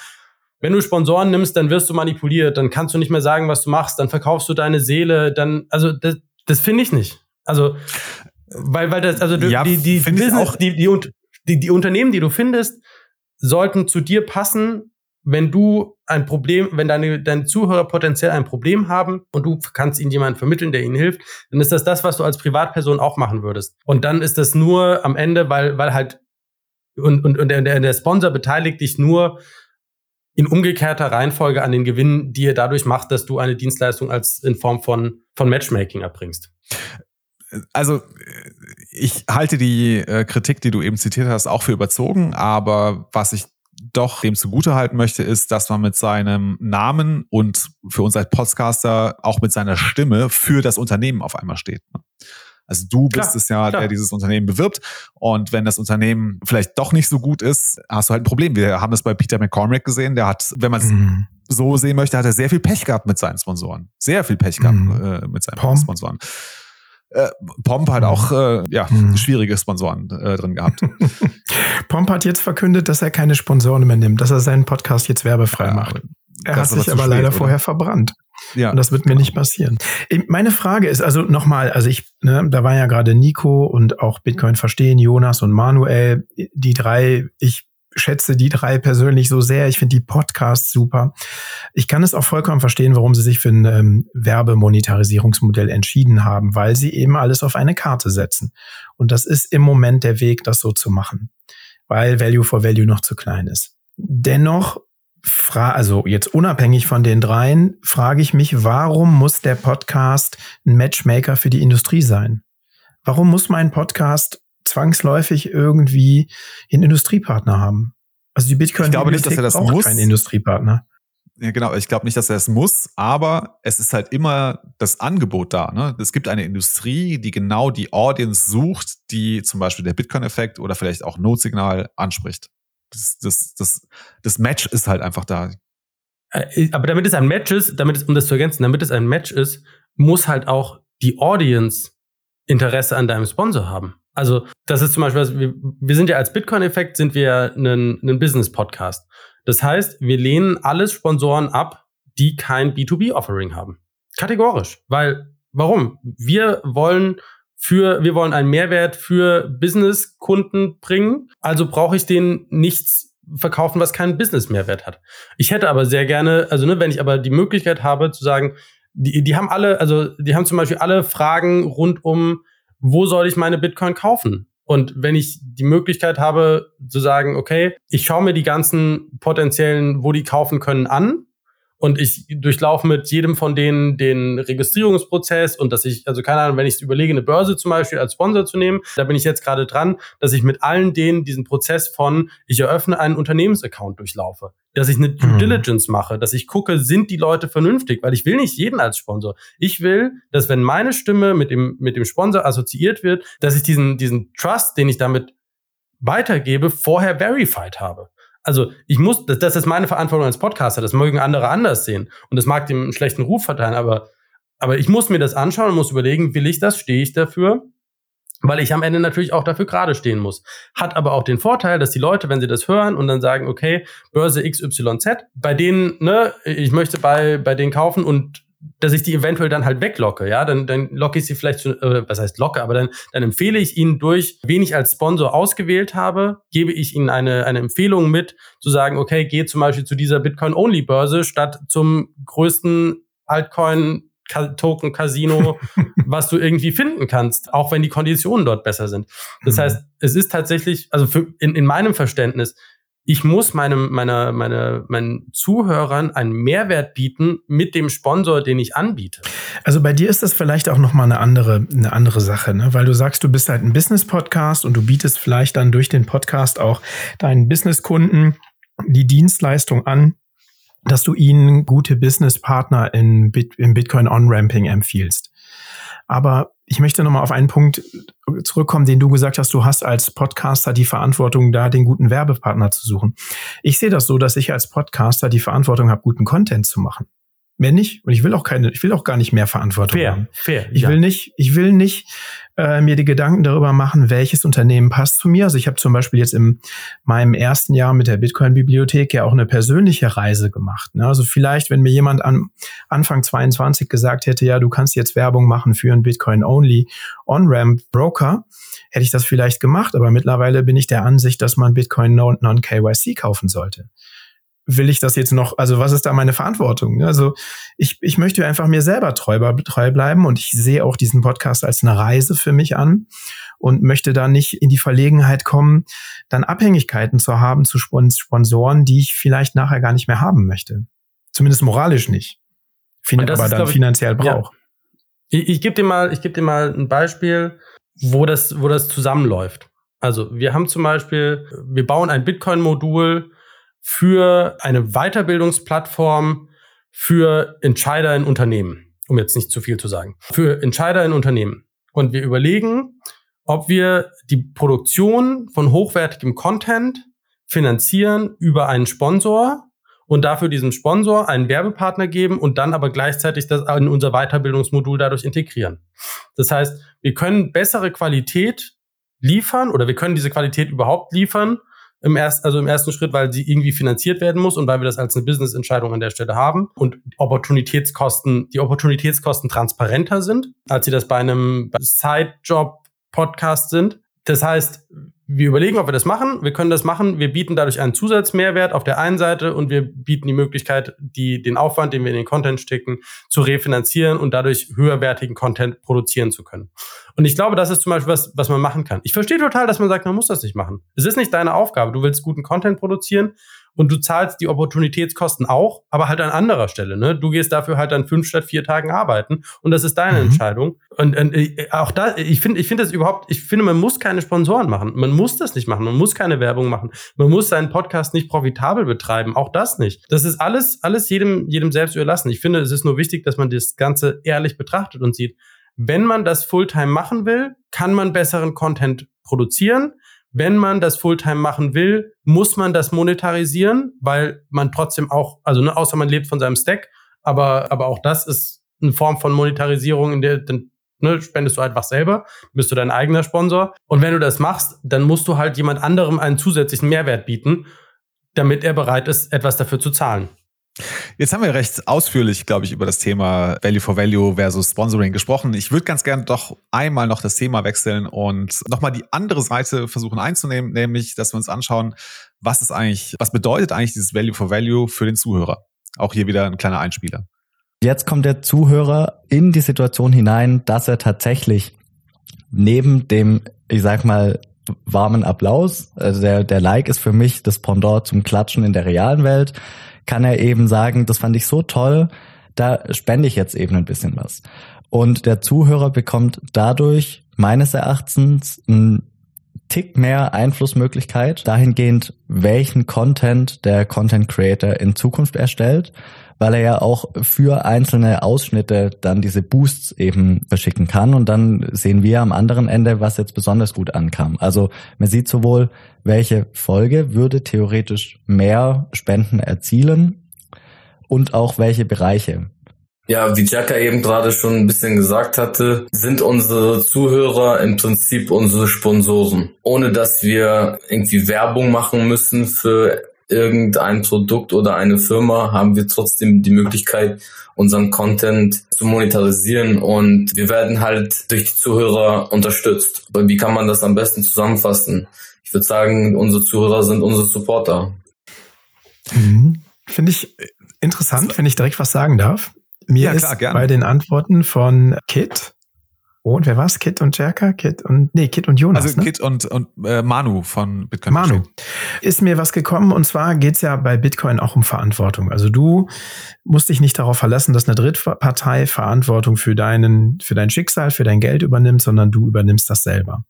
wenn du Sponsoren nimmst, dann wirst du manipuliert, dann kannst du nicht mehr sagen, was du machst, dann verkaufst du deine Seele, dann, also das, das finde ich nicht. Also weil, weil das, also ja, die, die, Business, auch die, die, die, die Unternehmen, die du findest, sollten zu dir passen, wenn du ein Problem, wenn deine, deine Zuhörer potenziell ein Problem haben und du kannst ihnen jemanden vermitteln, der ihnen hilft, dann ist das das, was du als Privatperson auch machen würdest. Und dann ist das nur am Ende, weil, weil halt, und, und, und der, der Sponsor beteiligt dich nur in umgekehrter Reihenfolge an den Gewinn, die er dadurch macht, dass du eine Dienstleistung als in Form von, von Matchmaking erbringst also ich halte die äh, Kritik, die du eben zitiert hast, auch für überzogen, aber was ich doch dem zugute halten möchte, ist, dass man mit seinem Namen und für uns als Podcaster auch mit seiner Stimme für das Unternehmen auf einmal steht. Ne? Also du bist klar, es ja, klar. der dieses Unternehmen bewirbt. Und wenn das Unternehmen vielleicht doch nicht so gut ist, hast du halt ein Problem. Wir haben das bei Peter McCormick gesehen. Der hat, wenn man es mhm. so sehen möchte, hat er sehr viel Pech gehabt mit seinen Sponsoren. Sehr viel Pech gehabt mhm. äh, mit seinen Pom. Sponsoren. Äh, Pomp hat auch äh, ja, Hm. schwierige Sponsoren äh, drin gehabt. Pomp hat jetzt verkündet, dass er keine Sponsoren mehr nimmt, dass er seinen Podcast jetzt werbefrei Ja, macht. Er hat sich aber spät, leider oder? vorher verbrannt. Ja, Und das wird mir nicht passieren. Meine Frage ist also nochmal, also ich, ne, da war ja gerade Nico und auch Bitcoin verstehen, Jonas und Manuel, die drei, ich schätze die drei persönlich so sehr. Ich finde die Podcasts super. Ich kann es auch vollkommen verstehen, warum sie sich für ein ähm, Werbemonetarisierungsmodell entschieden haben, weil sie eben alles auf eine Karte setzen. Und das ist im Moment der Weg, das so zu machen, weil Value for Value noch zu klein ist. Dennoch fra also jetzt unabhängig von den dreien, frage ich mich, warum muss der Podcast ein Matchmaker für die Industrie sein? Warum muss mein Podcast zwangsläufig irgendwie einen Industriepartner haben? Also die Bitcoin Ich glaube nicht, dass er das braucht muss. keinen Industriepartner. Ja, genau. Ich glaube nicht, dass er es muss, aber es ist halt immer das Angebot da. Ne? Es gibt eine Industrie, die genau die Audience sucht, die zum Beispiel der Bitcoin-Effekt oder vielleicht auch Notsignal anspricht. Das, das, das, das Match ist halt einfach da. Äh, Aber damit es ein Match ist, damit es, um das zu ergänzen, damit es ein Match ist, muss halt auch die Audience Interesse an deinem Sponsor haben. Also, das ist zum Beispiel, wir, sind ja als Bitcoin-Effekt, sind wir ein, ein Business-Podcast. Das heißt, wir lehnen alle Sponsoren ab, die kein B2B-Offering haben. Kategorisch. Weil, warum? Wir wollen für, wir wollen einen Mehrwert für Business-Kunden bringen. Also brauche ich denen nichts verkaufen, was keinen Business-Mehrwert hat. Ich hätte aber sehr gerne, also ne, wenn ich aber die Möglichkeit habe zu sagen, die, die haben alle, also die haben zum Beispiel alle Fragen rund um, wo soll ich meine Bitcoin kaufen? Und wenn ich die Möglichkeit habe zu sagen, okay, ich schaue mir die ganzen potenziellen, wo die kaufen können, an und ich durchlaufe mit jedem von denen den Registrierungsprozess und dass ich, also keine Ahnung, wenn ich überlege, eine Börse zum Beispiel als Sponsor zu nehmen, da bin ich jetzt gerade dran, dass ich mit allen denen diesen Prozess von, ich eröffne einen Unternehmensaccount durchlaufe, dass ich eine Due Mhm. Diligence mache, dass ich gucke, sind die Leute vernünftig, weil ich will nicht jeden als Sponsor. Ich will, dass wenn meine Stimme mit dem, mit dem Sponsor assoziiert wird, dass ich diesen, diesen Trust, den ich damit weitergebe, vorher verified habe. Also ich muss, das, das ist meine Verantwortung als Podcaster, das mögen andere anders sehen und das mag dem einen schlechten Ruf verteilen, aber, aber ich muss mir das anschauen und muss überlegen, will ich das, stehe ich dafür, weil ich am Ende natürlich auch dafür gerade stehen muss. Hat aber auch den Vorteil, dass die Leute, wenn sie das hören und dann sagen, okay, Börse XYZ, bei denen, ne, ich möchte bei, bei denen kaufen und dass ich die eventuell dann halt weglocke, ja, dann, dann locke ich sie vielleicht zu, äh, was heißt locke, aber dann, dann empfehle ich ihnen durch, wen ich als Sponsor ausgewählt habe, gebe ich ihnen eine, eine Empfehlung mit, zu sagen, okay, geh zum Beispiel zu dieser Bitcoin-Only-Börse statt zum größten Altcoin Token Casino, was du irgendwie finden kannst, auch wenn die Konditionen dort besser sind. Das Mhm. heißt, es ist tatsächlich, also für, in, in meinem Verständnis, ich muss meinem, meiner, meiner, meinen Zuhörern einen Mehrwert bieten mit dem Sponsor, den ich anbiete. Also bei dir ist das vielleicht auch noch mal eine andere eine andere Sache, ne? weil du sagst, du bist halt ein Business Podcast und du bietest vielleicht dann durch den Podcast auch deinen Businesskunden die Dienstleistung an, dass du ihnen gute Businesspartner in Bit, Bitcoin On-Ramping empfiehlst. Aber ich möchte noch mal auf einen Punkt zurückkommen, den du gesagt hast, du hast als Podcaster die Verantwortung, da den guten Werbepartner zu suchen. Ich sehe das so, dass ich als Podcaster die Verantwortung habe, guten Content zu machen. Mehr nicht. Und ich will auch keine, ich will auch gar nicht mehr Verantwortung haben. fair. Ich will nicht, ich will nicht äh, mir die Gedanken darüber machen, welches Unternehmen passt zu mir. Also ich habe zum Beispiel jetzt in meinem ersten Jahr mit der Bitcoin-Bibliothek ja auch eine persönliche Reise gemacht. Ne? Also vielleicht, wenn mir jemand an Anfang 22 gesagt hätte, ja, du kannst jetzt Werbung machen für einen Bitcoin-Only On-Ramp-Broker, hätte ich das vielleicht gemacht. Aber mittlerweile bin ich der Ansicht, dass man Bitcoin Non-KYC kaufen sollte will ich das jetzt noch, also was ist da meine Verantwortung? Also ich, ich möchte einfach mir selber treu, treu bleiben und ich sehe auch diesen Podcast als eine Reise für mich an und möchte da nicht in die Verlegenheit kommen, dann Abhängigkeiten zu haben zu Sponsoren, die ich vielleicht nachher gar nicht mehr haben möchte. Zumindest moralisch nicht. Finde aber ist, dann ich, finanziell brauche. Ja. Ich, ich gebe dir mal, ich gebe dir mal ein Beispiel, wo das, wo das zusammenläuft. Also wir haben zum Beispiel, wir bauen ein Bitcoin-Modul für eine Weiterbildungsplattform für Entscheider in Unternehmen, um jetzt nicht zu viel zu sagen, für Entscheider in Unternehmen. Und wir überlegen, ob wir die Produktion von hochwertigem Content finanzieren über einen Sponsor und dafür diesem Sponsor einen Werbepartner geben und dann aber gleichzeitig das in unser Weiterbildungsmodul dadurch integrieren. Das heißt, wir können bessere Qualität liefern oder wir können diese Qualität überhaupt liefern im ersten, also im ersten Schritt, weil sie irgendwie finanziert werden muss und weil wir das als eine Business-Entscheidung an der Stelle haben und Opportunitätskosten, die Opportunitätskosten transparenter sind, als sie das bei einem Side-Job-Podcast sind. Das heißt, wir überlegen, ob wir das machen. Wir können das machen. Wir bieten dadurch einen Zusatzmehrwert auf der einen Seite und wir bieten die Möglichkeit, die, den Aufwand, den wir in den Content stecken, zu refinanzieren und dadurch höherwertigen Content produzieren zu können. Und ich glaube, das ist zum Beispiel was, was man machen kann. Ich verstehe total, dass man sagt, man muss das nicht machen. Es ist nicht deine Aufgabe. Du willst guten Content produzieren und du zahlst die Opportunitätskosten auch, aber halt an anderer Stelle. Ne? Du gehst dafür halt an fünf statt vier Tagen arbeiten und das ist deine mhm. Entscheidung. Und, und äh, auch da, ich finde, ich finde das überhaupt, ich finde, man muss keine Sponsoren machen. Man muss das nicht machen. Man muss keine Werbung machen. Man muss seinen Podcast nicht profitabel betreiben. Auch das nicht. Das ist alles, alles jedem, jedem selbst überlassen. Ich finde, es ist nur wichtig, dass man das Ganze ehrlich betrachtet und sieht. Wenn man das Fulltime machen will, kann man besseren Content produzieren wenn man das Fulltime machen will, muss man das monetarisieren, weil man trotzdem auch, also ne, außer man lebt von seinem Stack, aber, aber auch das ist eine Form von Monetarisierung, in der dann ne, spendest du einfach selber, bist du dein eigener Sponsor. Und wenn du das machst, dann musst du halt jemand anderem einen zusätzlichen Mehrwert bieten, damit er bereit ist, etwas dafür zu zahlen. Jetzt haben wir recht ausführlich, glaube ich, über das Thema Value for Value versus Sponsoring gesprochen. Ich würde ganz gerne doch einmal noch das Thema wechseln und nochmal die andere Seite versuchen einzunehmen, nämlich, dass wir uns anschauen, was ist eigentlich, was bedeutet eigentlich dieses Value for Value für den Zuhörer? Auch hier wieder ein kleiner Einspieler. Jetzt kommt der Zuhörer in die Situation hinein, dass er tatsächlich neben dem, ich sag mal, warmen Applaus, also der, der Like ist für mich das Pendant zum Klatschen in der realen Welt, kann er eben sagen, das fand ich so toll, da spende ich jetzt eben ein bisschen was. Und der Zuhörer bekommt dadurch meines Erachtens einen Tick mehr Einflussmöglichkeit dahingehend, welchen Content der Content Creator in Zukunft erstellt, weil er ja auch für einzelne Ausschnitte dann diese Boosts eben verschicken kann und dann sehen wir am anderen Ende, was jetzt besonders gut ankam. Also man sieht sowohl, welche Folge würde theoretisch mehr Spenden erzielen und auch welche Bereiche. Ja, wie Jacka eben gerade schon ein bisschen gesagt hatte, sind unsere Zuhörer im Prinzip unsere Sponsoren. Ohne dass wir irgendwie Werbung machen müssen für irgendein Produkt oder eine Firma, haben wir trotzdem die Möglichkeit, unseren Content zu monetarisieren und wir werden halt durch die Zuhörer unterstützt. Aber wie kann man das am besten zusammenfassen? Ich würde sagen, unsere Zuhörer sind unsere Supporter. Mhm. Finde ich interessant, wenn ich direkt was sagen darf. Mir ja, klar, ist gerne. bei den Antworten von Kit und wer war's? Kit und Jerka? Kit und nee, Kit und Jonas. Also ne? Kit und, und äh, Manu von Bitcoin. Manu. Ist mir was gekommen und zwar geht's ja bei Bitcoin auch um Verantwortung. Also du musst dich nicht darauf verlassen, dass eine Drittpartei Verantwortung für deinen, für dein Schicksal, für dein Geld übernimmt, sondern du übernimmst das selber.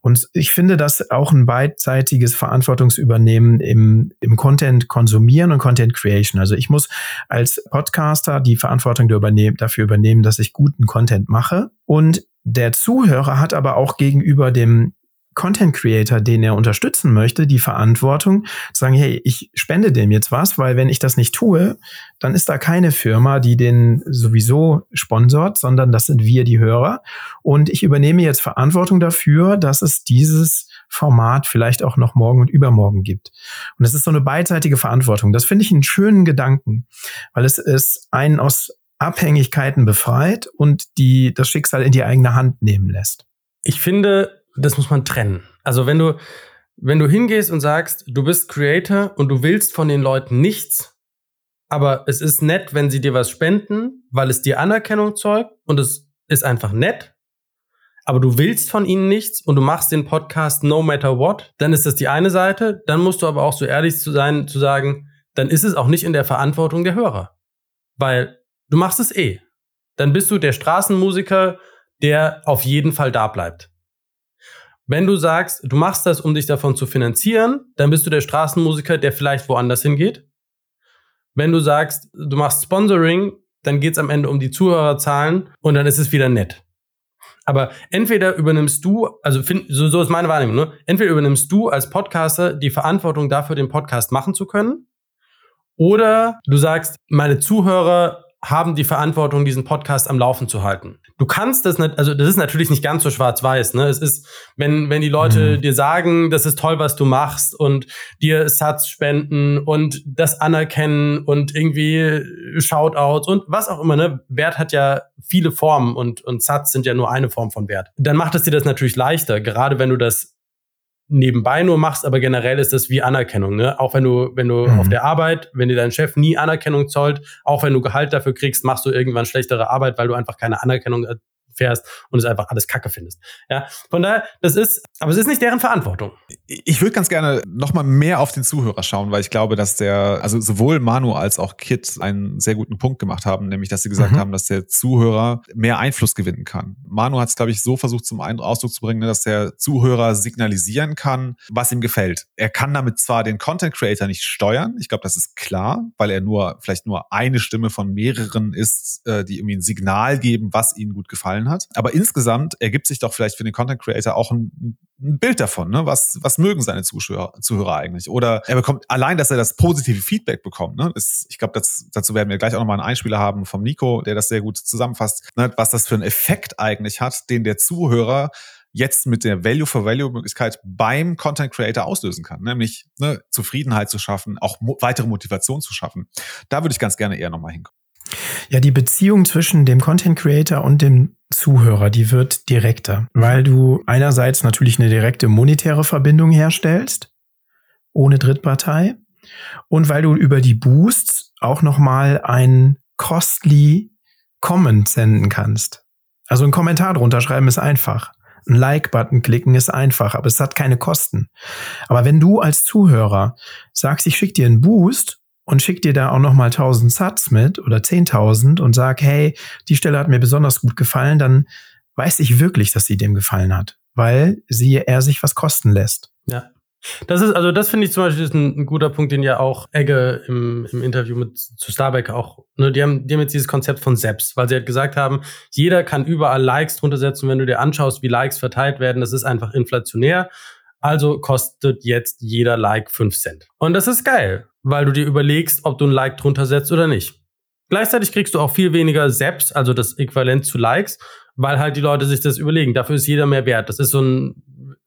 Und ich finde das auch ein beidseitiges Verantwortungsübernehmen im, im Content konsumieren und Content Creation. Also ich muss als Podcaster die Verantwortung dafür übernehmen, dass ich guten Content mache. Und der Zuhörer hat aber auch gegenüber dem Content Creator, den er unterstützen möchte, die Verantwortung zu sagen, hey, ich spende dem jetzt was, weil wenn ich das nicht tue, dann ist da keine Firma, die den sowieso sponsort, sondern das sind wir, die Hörer. Und ich übernehme jetzt Verantwortung dafür, dass es dieses Format vielleicht auch noch morgen und übermorgen gibt. Und das ist so eine beidseitige Verantwortung. Das finde ich einen schönen Gedanken, weil es es einen aus Abhängigkeiten befreit und die das Schicksal in die eigene Hand nehmen lässt. Ich finde, das muss man trennen. Also wenn du, wenn du hingehst und sagst, du bist Creator und du willst von den Leuten nichts, aber es ist nett, wenn sie dir was spenden, weil es dir Anerkennung zeugt und es ist einfach nett, aber du willst von ihnen nichts und du machst den Podcast no matter what, dann ist das die eine Seite. Dann musst du aber auch so ehrlich zu sein, zu sagen, dann ist es auch nicht in der Verantwortung der Hörer. Weil du machst es eh. Dann bist du der Straßenmusiker, der auf jeden Fall da bleibt. Wenn du sagst, du machst das, um dich davon zu finanzieren, dann bist du der Straßenmusiker, der vielleicht woanders hingeht. Wenn du sagst, du machst Sponsoring, dann geht es am Ende um die Zuhörerzahlen und dann ist es wieder nett. Aber entweder übernimmst du, also find, so, so ist meine Wahrnehmung, ne? entweder übernimmst du als Podcaster die Verantwortung dafür, den Podcast machen zu können, Oder du sagst, meine Zuhörer haben die Verantwortung, diesen Podcast am Laufen zu halten. Du kannst das nicht, also das ist natürlich nicht ganz so schwarz-weiß, ne? Es ist, wenn, wenn die Leute mhm. dir sagen, das ist toll, was du machst und dir Satz spenden und das anerkennen und irgendwie Shoutouts und was auch immer, ne? Wert hat ja viele Formen und, und Satz sind ja nur eine Form von Wert. Dann macht es dir das natürlich leichter, gerade wenn du das nebenbei nur machst, aber generell ist das wie Anerkennung, ne? Auch wenn du, wenn du mhm. auf der Arbeit, wenn dir dein Chef nie Anerkennung zollt, auch wenn du Gehalt dafür kriegst, machst du irgendwann schlechtere Arbeit, weil du einfach keine Anerkennung fährst und es einfach alles Kacke findest. Ja, von daher, das ist, aber es ist nicht deren Verantwortung. Ich würde ganz gerne nochmal mehr auf den Zuhörer schauen, weil ich glaube, dass der, also sowohl Manu als auch Kit einen sehr guten Punkt gemacht haben, nämlich, dass sie gesagt mhm. haben, dass der Zuhörer mehr Einfluss gewinnen kann. Manu hat es, glaube ich, so versucht zum Ausdruck zu bringen, dass der Zuhörer signalisieren kann, was ihm gefällt. Er kann damit zwar den Content Creator nicht steuern, ich glaube, das ist klar, weil er nur, vielleicht nur eine Stimme von mehreren ist, äh, die irgendwie ein Signal geben, was ihnen gut gefallen gefallen hat. Aber insgesamt ergibt sich doch vielleicht für den Content Creator auch ein, ein Bild davon, ne? was, was mögen seine Zuschauer, Zuhörer eigentlich. Oder er bekommt allein, dass er das positive Feedback bekommt. Ne? Ist, ich glaube, dazu werden wir gleich auch nochmal einen Einspieler haben vom Nico, der das sehr gut zusammenfasst, ne? was das für einen Effekt eigentlich hat, den der Zuhörer jetzt mit der Value-for-Value-Möglichkeit beim Content Creator auslösen kann, nämlich ne, Zufriedenheit zu schaffen, auch mo weitere Motivation zu schaffen. Da würde ich ganz gerne eher nochmal hinkommen. Ja, die Beziehung zwischen dem Content Creator und dem Zuhörer, die wird direkter, weil du einerseits natürlich eine direkte monetäre Verbindung herstellst, ohne Drittpartei, und weil du über die Boosts auch nochmal ein costly Comment senden kannst. Also ein Kommentar drunter schreiben ist einfach. Ein Like-Button klicken ist einfach, aber es hat keine Kosten. Aber wenn du als Zuhörer sagst, ich schicke dir einen Boost und schick dir da auch nochmal 1000 Satz mit oder 10.000 und sag, hey, die Stelle hat mir besonders gut gefallen, dann weiß ich wirklich, dass sie dem gefallen hat, weil sie er sich was kosten lässt. Ja. Das ist, also das finde ich zum Beispiel ist ein, ein, guter Punkt, den ja auch Egge im, im Interview mit zu Starbuck auch, ne, die haben, die haben jetzt dieses Konzept von selbst, weil sie halt gesagt haben, jeder kann überall Likes drunter setzen, wenn du dir anschaust, wie Likes verteilt werden, das ist einfach inflationär. Also kostet jetzt jeder Like 5 Cent. Und das ist geil, weil du dir überlegst, ob du ein Like drunter setzt oder nicht. Gleichzeitig kriegst du auch viel weniger Seps, also das Äquivalent zu Likes, weil halt die Leute sich das überlegen. Dafür ist jeder mehr wert. Das ist so ein,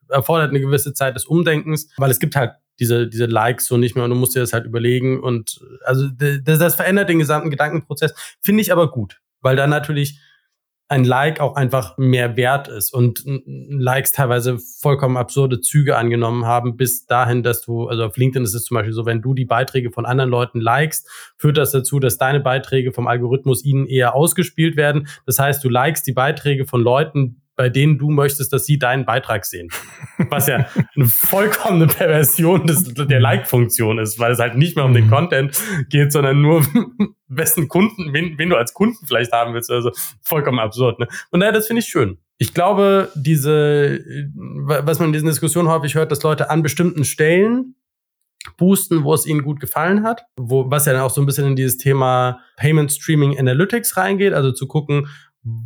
erfordert eine gewisse Zeit des Umdenkens, weil es gibt halt diese, diese Likes so nicht mehr und du musst dir das halt überlegen und also das, das verändert den gesamten Gedankenprozess. Finde ich aber gut, weil dann natürlich ein Like auch einfach mehr wert ist und Likes teilweise vollkommen absurde Züge angenommen haben, bis dahin, dass du, also auf LinkedIn ist es zum Beispiel so, wenn du die Beiträge von anderen Leuten likest, führt das dazu, dass deine Beiträge vom Algorithmus ihnen eher ausgespielt werden. Das heißt, du likest die Beiträge von Leuten, bei denen du möchtest, dass sie deinen Beitrag sehen. Was ja eine vollkommene Perversion des, der Like-Funktion ist, weil es halt nicht mehr um den mhm. Content geht, sondern nur wessen Kunden, wen, wen du als Kunden vielleicht haben willst. Also vollkommen absurd. Ne? Und daher, das finde ich schön. Ich glaube, diese, was man in diesen Diskussionen häufig hört, dass Leute an bestimmten Stellen boosten, wo es ihnen gut gefallen hat, wo, was ja dann auch so ein bisschen in dieses Thema Payment Streaming Analytics reingeht, also zu gucken,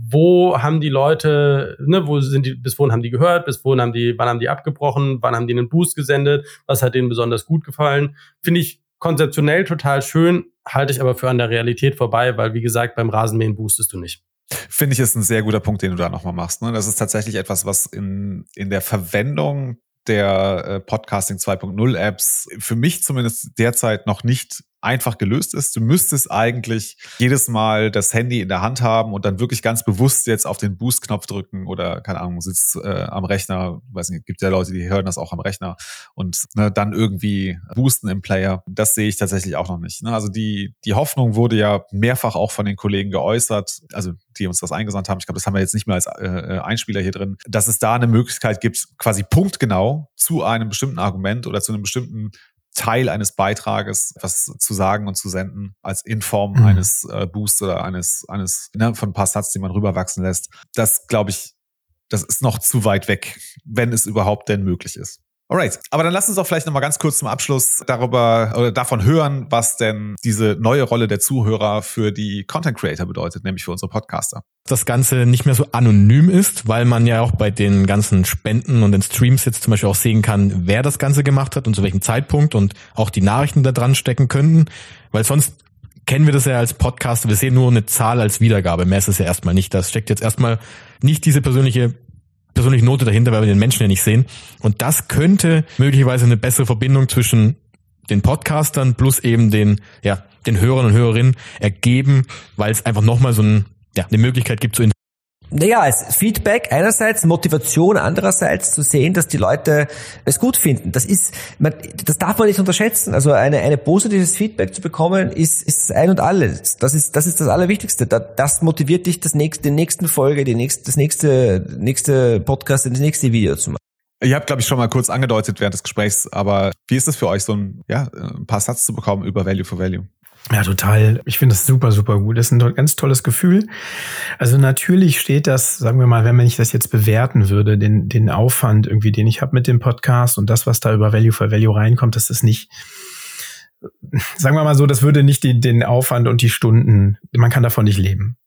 wo haben die Leute, ne, wo sind die, bis wohin haben die gehört, bis wohin haben die, wann haben die abgebrochen, wann haben die einen Boost gesendet, was hat denen besonders gut gefallen. Finde ich konzeptionell total schön, halte ich aber für an der Realität vorbei, weil wie gesagt, beim Rasenmähen boostest du nicht. Finde ich, ist ein sehr guter Punkt, den du da nochmal machst. Ne? Das ist tatsächlich etwas, was in, in der Verwendung der äh, Podcasting 2.0 Apps für mich zumindest derzeit noch nicht einfach gelöst ist. Du müsstest eigentlich jedes Mal das Handy in der Hand haben und dann wirklich ganz bewusst jetzt auf den Boost-Knopf drücken oder, keine Ahnung, sitzt äh, am Rechner, weiß nicht, gibt ja Leute, die hören das auch am Rechner und ne, dann irgendwie boosten im Player. Das sehe ich tatsächlich auch noch nicht. Ne? Also die, die Hoffnung wurde ja mehrfach auch von den Kollegen geäußert, also die uns das eingesandt haben. Ich glaube, das haben wir jetzt nicht mehr als äh, äh, Einspieler hier drin, dass es da eine Möglichkeit gibt, quasi punktgenau zu einem bestimmten Argument oder zu einem bestimmten Teil eines Beitrages was zu sagen und zu senden, als in Form mhm. eines äh, Boosts oder eines, eines ne, von ein paar Satz, die man rüberwachsen lässt. Das glaube ich, das ist noch zu weit weg, wenn es überhaupt denn möglich ist. Alright, aber dann lass uns auch vielleicht nochmal ganz kurz zum Abschluss darüber oder davon hören, was denn diese neue Rolle der Zuhörer für die Content Creator bedeutet, nämlich für unsere Podcaster. Das Ganze nicht mehr so anonym ist, weil man ja auch bei den ganzen Spenden und den Streams jetzt zum Beispiel auch sehen kann, wer das Ganze gemacht hat und zu welchem Zeitpunkt und auch die Nachrichten da dran stecken könnten, weil sonst kennen wir das ja als Podcaster, wir sehen nur eine Zahl als Wiedergabe, mehr ist es ja erstmal nicht. Das steckt jetzt erstmal nicht diese persönliche persönliche Note dahinter, weil wir den Menschen ja nicht sehen. Und das könnte möglicherweise eine bessere Verbindung zwischen den Podcastern plus eben den, ja, den Hörern und Hörerinnen ergeben, weil es einfach nochmal so ein, ja, eine Möglichkeit gibt zu naja, als Feedback einerseits, Motivation andererseits zu sehen, dass die Leute es gut finden. Das ist, man, das darf man nicht unterschätzen. Also eine, eine positives Feedback zu bekommen, ist, ist ein und alles. Das ist, das ist das Allerwichtigste. Das motiviert dich, das nächste, die nächsten Folge, die nächste, das nächste, nächste Podcast, das nächste Video zu machen. Ihr habt, glaube ich, schon mal kurz angedeutet während des Gesprächs, aber wie ist es für euch, so ein, ja, ein paar Satz zu bekommen über Value for Value? Ja, total. Ich finde das super, super gut. Das ist ein ganz tolles Gefühl. Also natürlich steht das, sagen wir mal, wenn man ich das jetzt bewerten würde, den, den Aufwand irgendwie, den ich habe mit dem Podcast und das, was da über Value for Value reinkommt, das ist nicht, sagen wir mal so, das würde nicht die, den Aufwand und die Stunden, man kann davon nicht leben.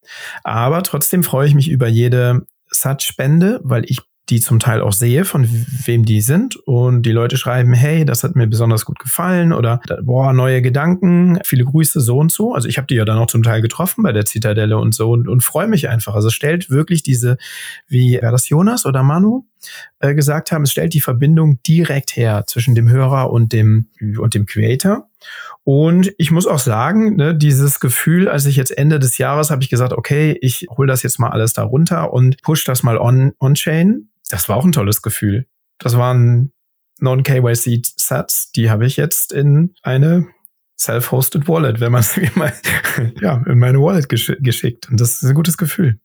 Aber trotzdem freue ich mich über jede Sat-Spende, weil ich die zum Teil auch sehe, von wem die sind. Und die Leute schreiben, hey, das hat mir besonders gut gefallen oder boah, neue Gedanken, viele Grüße, so und so. Also ich habe die ja dann auch zum Teil getroffen bei der Zitadelle und so und, und freue mich einfach. Also es stellt wirklich diese, wie war das Jonas oder Manu äh, gesagt haben, es stellt die Verbindung direkt her zwischen dem Hörer und dem, und dem Creator. Und ich muss auch sagen, ne, dieses Gefühl, als ich jetzt Ende des Jahres habe ich gesagt, okay, ich hole das jetzt mal alles da runter und push das mal on, on das war auch ein tolles Gefühl. Das waren Non-KYC-Sats, die habe ich jetzt in eine Self-Hosted Wallet, wenn man es mal, ja, in meine Wallet gesch geschickt. Und das ist ein gutes Gefühl.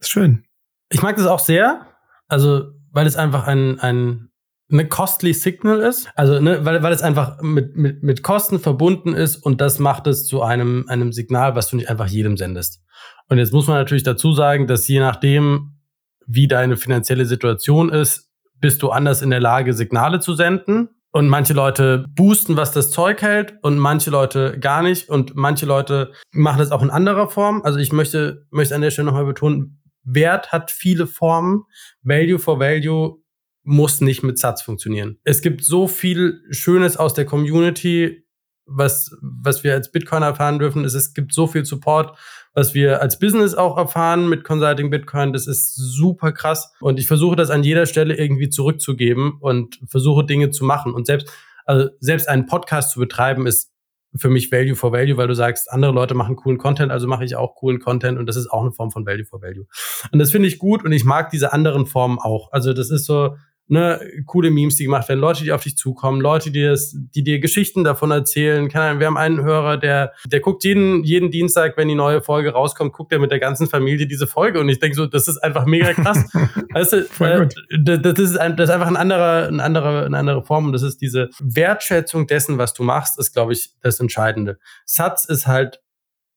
ist schön. Ich mag das auch sehr. Also, weil es einfach ein, ein eine costly Signal ist. Also, ne, weil, weil es einfach mit, mit, mit Kosten verbunden ist und das macht es zu einem, einem Signal, was du nicht einfach jedem sendest. Und jetzt muss man natürlich dazu sagen, dass je nachdem, wie deine finanzielle Situation ist, bist du anders in der Lage, Signale zu senden. Und manche Leute boosten, was das Zeug hält, und manche Leute gar nicht. Und manche Leute machen das auch in anderer Form. Also ich möchte, möchte an der Stelle nochmal betonen, Wert hat viele Formen. Value for Value muss nicht mit Satz funktionieren. Es gibt so viel Schönes aus der Community, was, was wir als Bitcoiner erfahren dürfen. Es, es gibt so viel Support was wir als Business auch erfahren mit Consulting Bitcoin. Das ist super krass. Und ich versuche das an jeder Stelle irgendwie zurückzugeben und versuche Dinge zu machen. Und selbst, also selbst einen Podcast zu betreiben ist für mich Value for Value, weil du sagst, andere Leute machen coolen Content, also mache ich auch coolen Content und das ist auch eine Form von Value for Value. Und das finde ich gut und ich mag diese anderen Formen auch. Also das ist so, ne, coole Memes, die gemacht werden, Leute, die auf dich zukommen, Leute, die, das, die dir Geschichten davon erzählen. Keine Ahnung, wir haben einen Hörer, der, der guckt jeden, jeden Dienstag, wenn die neue Folge rauskommt, guckt er mit der ganzen Familie diese Folge und ich denke so, das ist einfach mega krass. weißt du, äh, das, ist ein, das ist einfach ein anderer, ein anderer, eine andere Form und das ist diese Wertschätzung dessen, was du machst, ist, glaube ich, das Entscheidende. Satz ist halt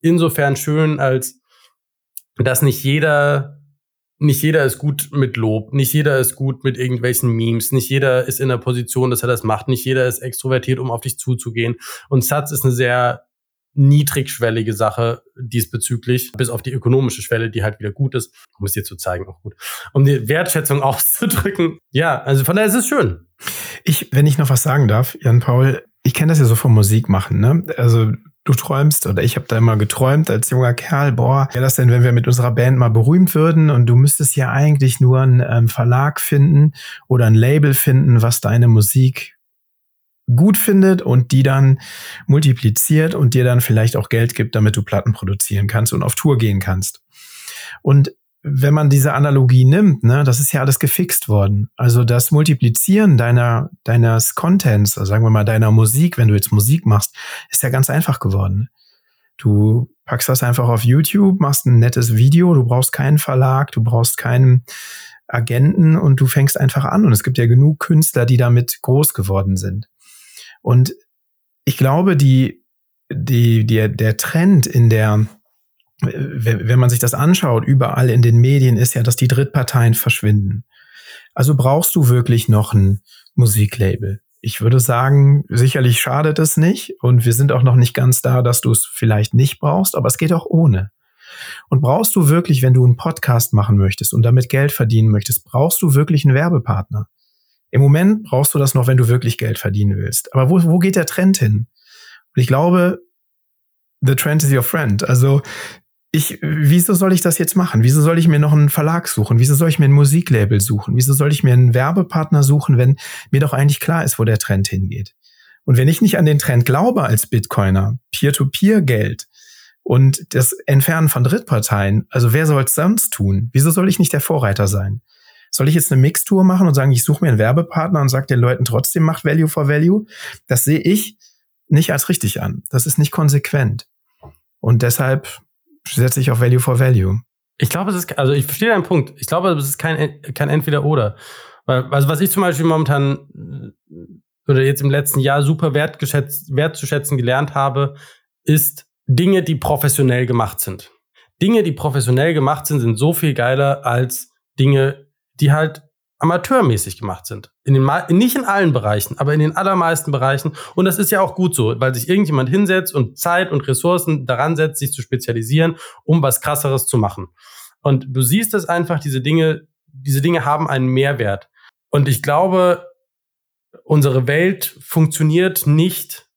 insofern schön, als dass nicht jeder nicht jeder ist gut mit Lob, nicht jeder ist gut mit irgendwelchen Memes, nicht jeder ist in der Position, dass er das macht, nicht jeder ist extrovertiert, um auf dich zuzugehen. Und Satz ist eine sehr niedrigschwellige Sache diesbezüglich, bis auf die ökonomische Schwelle, die halt wieder gut ist, um es dir zu zeigen, auch gut. Um die Wertschätzung auszudrücken. Ja, also von daher ist es schön. Ich, wenn ich noch was sagen darf, Jan Paul, ich kenne das ja so vom Musik machen, ne? Also du träumst oder ich habe da immer geträumt als junger Kerl, boah, wäre das denn, wenn wir mit unserer Band mal berühmt würden und du müsstest ja eigentlich nur einen ähm, Verlag finden oder ein Label finden, was deine Musik gut findet und die dann multipliziert und dir dann vielleicht auch Geld gibt, damit du Platten produzieren kannst und auf Tour gehen kannst. Und wenn man diese Analogie nimmt, ne, das ist ja alles gefixt worden. Also das Multiplizieren deiner, deines Contents, also sagen wir mal deiner Musik, wenn du jetzt Musik machst, ist ja ganz einfach geworden. Du packst das einfach auf YouTube, machst ein nettes Video, du brauchst keinen Verlag, du brauchst keinen Agenten und du fängst einfach an. Und es gibt ja genug Künstler, die damit groß geworden sind. Und ich glaube, die, die, die, der Trend in der, wenn man sich das anschaut, überall in den Medien ist ja, dass die Drittparteien verschwinden. Also brauchst du wirklich noch einen Musiklabel. Ich würde sagen, sicherlich schadet es nicht und wir sind auch noch nicht ganz da, dass du es vielleicht nicht brauchst, aber es geht auch ohne. Und brauchst du wirklich, wenn du einen Podcast machen möchtest und damit Geld verdienen möchtest, brauchst du wirklich einen Werbepartner? Im Moment brauchst du das noch, wenn du wirklich Geld verdienen willst. Aber wo, wo geht der Trend hin? Und ich glaube, the trend is your friend. Also ich, wieso soll ich das jetzt machen? Wieso soll ich mir noch einen Verlag suchen? Wieso soll ich mir ein Musiklabel suchen? Wieso soll ich mir einen Werbepartner suchen, wenn mir doch eigentlich klar ist, wo der Trend hingeht? Und wenn ich nicht an den Trend glaube als Bitcoiner, Peer-to-Peer-Geld und das Entfernen von Drittparteien, also wer soll es sonst tun? Wieso soll ich nicht der Vorreiter sein? Soll ich jetzt eine Mixtur machen und sagen, ich suche mir einen Werbepartner und sage den Leuten trotzdem, macht Value for Value? Das sehe ich nicht als richtig an. Das ist nicht konsequent. Und deshalb setze ich auf Value for Value. Ich glaube, es ist, also ich verstehe deinen Punkt. Ich glaube, es ist kein, kein Entweder-Oder. Also was ich zum Beispiel momentan oder jetzt im letzten Jahr super wertzuschätzen gelernt habe, ist Dinge, die professionell gemacht sind. Dinge, die professionell gemacht sind, sind so viel geiler als Dinge, die halt amateurmäßig gemacht sind. In den, nicht in allen Bereichen, aber in den allermeisten Bereichen. Und das ist ja auch gut so, weil sich irgendjemand hinsetzt und Zeit und Ressourcen daran setzt, sich zu spezialisieren, um was krasseres zu machen. Und du siehst es einfach, diese Dinge, diese Dinge haben einen Mehrwert. Und ich glaube, unsere Welt funktioniert nicht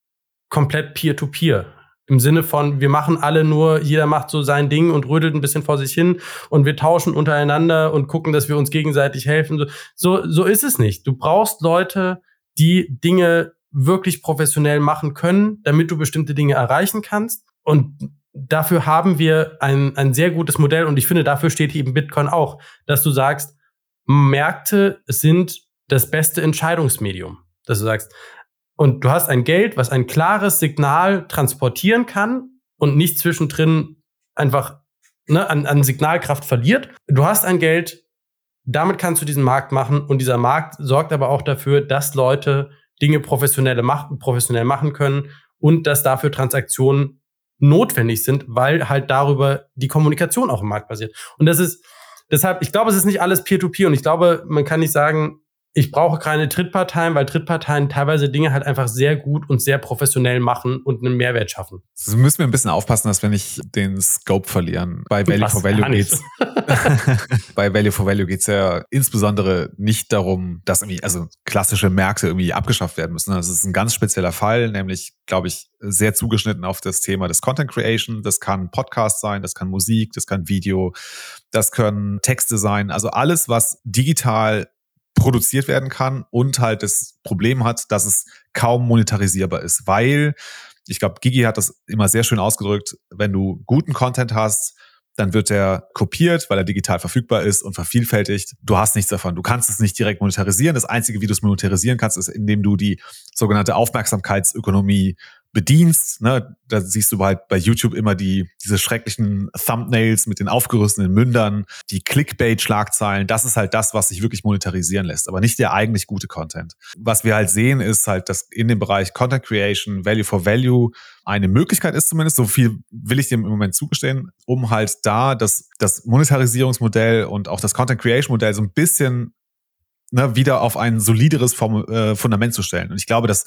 komplett peer-to-peer. -peer. Im Sinne von, wir machen alle nur, jeder macht so sein Ding und rödelt ein bisschen vor sich hin und wir tauschen untereinander und gucken, dass wir uns gegenseitig helfen. So, so ist es nicht. Du brauchst Leute, die Dinge wirklich professionell machen können, damit du bestimmte Dinge erreichen kannst. Und dafür haben wir ein, ein sehr gutes Modell und ich finde, dafür steht eben Bitcoin auch, dass du sagst, Märkte sind das beste Entscheidungsmedium. Dass du sagst, und du hast ein Geld, was ein klares Signal transportieren kann und nicht zwischendrin einfach ne, an, an Signalkraft verliert. Du hast ein Geld, damit kannst du diesen Markt machen und dieser Markt sorgt aber auch dafür, dass Leute Dinge professionelle machen, professionell machen können und dass dafür Transaktionen notwendig sind, weil halt darüber die Kommunikation auch im Markt basiert. Und das ist deshalb, ich glaube, es ist nicht alles Peer-to-Peer -Peer und ich glaube, man kann nicht sagen, ich brauche keine Drittparteien, weil Drittparteien teilweise Dinge halt einfach sehr gut und sehr professionell machen und einen Mehrwert schaffen. So müssen wir ein bisschen aufpassen, dass wir nicht den Scope verlieren. Bei Value for Value geht's. bei Value for Value geht's ja insbesondere nicht darum, dass irgendwie, also klassische Märkte irgendwie abgeschafft werden müssen. Das ist ein ganz spezieller Fall, nämlich, glaube ich, sehr zugeschnitten auf das Thema des Content Creation. Das kann Podcast sein, das kann Musik, das kann Video, das können Texte sein. Also alles, was digital produziert werden kann und halt das Problem hat, dass es kaum monetarisierbar ist, weil ich glaube, Gigi hat das immer sehr schön ausgedrückt, wenn du guten Content hast, dann wird der kopiert, weil er digital verfügbar ist und vervielfältigt. Du hast nichts davon. Du kannst es nicht direkt monetarisieren. Das Einzige, wie du es monetarisieren kannst, ist, indem du die sogenannte Aufmerksamkeitsökonomie bedienst, ne, da siehst du halt bei YouTube immer die, diese schrecklichen Thumbnails mit den aufgerüsteten Mündern, die Clickbait-Schlagzeilen, das ist halt das, was sich wirklich monetarisieren lässt, aber nicht der eigentlich gute Content. Was wir halt sehen, ist halt, dass in dem Bereich Content Creation, Value for Value eine Möglichkeit ist zumindest, so viel will ich dem im Moment zugestehen, um halt da das, das Monetarisierungsmodell und auch das Content Creation Modell so ein bisschen ne, wieder auf ein solideres äh, Fundament zu stellen. Und ich glaube, dass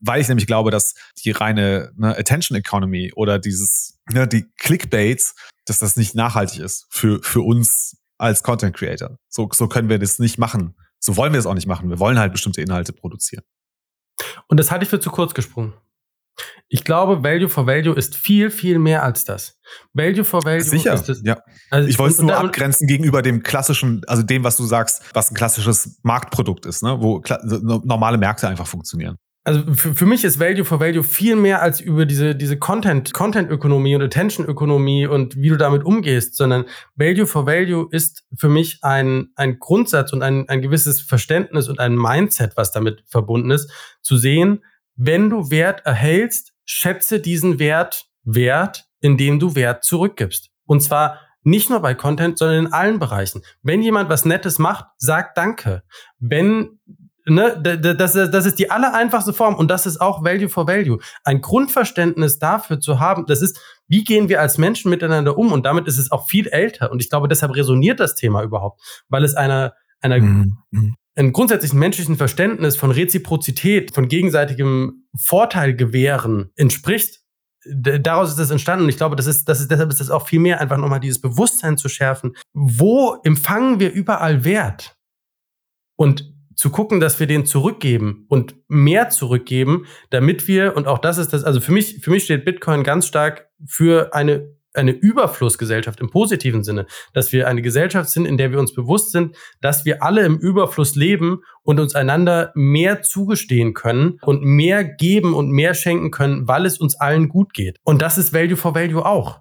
weil ich nämlich glaube, dass die reine ne, Attention Economy oder dieses, ne, die Clickbaits, dass das nicht nachhaltig ist für, für uns als Content Creator. So, so können wir das nicht machen. So wollen wir es auch nicht machen. Wir wollen halt bestimmte Inhalte produzieren. Und das halte ich für zu kurz gesprungen. Ich glaube, Value for Value ist viel, viel mehr als das. Value for Value Sicher, ist es. Ja. Also ich wollte es nur abgrenzen gegenüber dem klassischen, also dem, was du sagst, was ein klassisches Marktprodukt ist, ne? wo normale Märkte einfach funktionieren also für, für mich ist Value for Value viel mehr als über diese, diese Content, Content-Ökonomie und Attention-Ökonomie und wie du damit umgehst, sondern Value for Value ist für mich ein, ein Grundsatz und ein, ein gewisses Verständnis und ein Mindset, was damit verbunden ist, zu sehen, wenn du Wert erhältst, schätze diesen Wert wert, indem du Wert zurückgibst. Und zwar nicht nur bei Content, sondern in allen Bereichen. Wenn jemand was Nettes macht, sag Danke. Wenn ne, das, das ist die aller einfachste Form und das ist auch Value for Value. Ein Grundverständnis dafür zu haben, das ist, wie gehen wir als Menschen miteinander um und damit ist es auch viel älter und ich glaube, deshalb resoniert das Thema überhaupt, weil es einer, einer, mhm. einem grundsätzlichen menschlichen Verständnis von Reziprozität, von gegenseitigem Vorteil gewähren entspricht, daraus ist das entstanden. Und ich glaube, das ist, das ist, deshalb ist das auch viel mehr einfach nochmal dieses Bewusstsein zu schärfen. Wo empfangen wir überall Wert? Und zu gucken, dass wir den zurückgeben und mehr zurückgeben, damit wir, und auch das ist das, also für mich, für mich steht Bitcoin ganz stark für eine, eine Überflussgesellschaft im positiven Sinne, dass wir eine Gesellschaft sind, in der wir uns bewusst sind, dass wir alle im Überfluss leben und uns einander mehr zugestehen können und mehr geben und mehr schenken können, weil es uns allen gut geht. Und das ist Value for Value auch.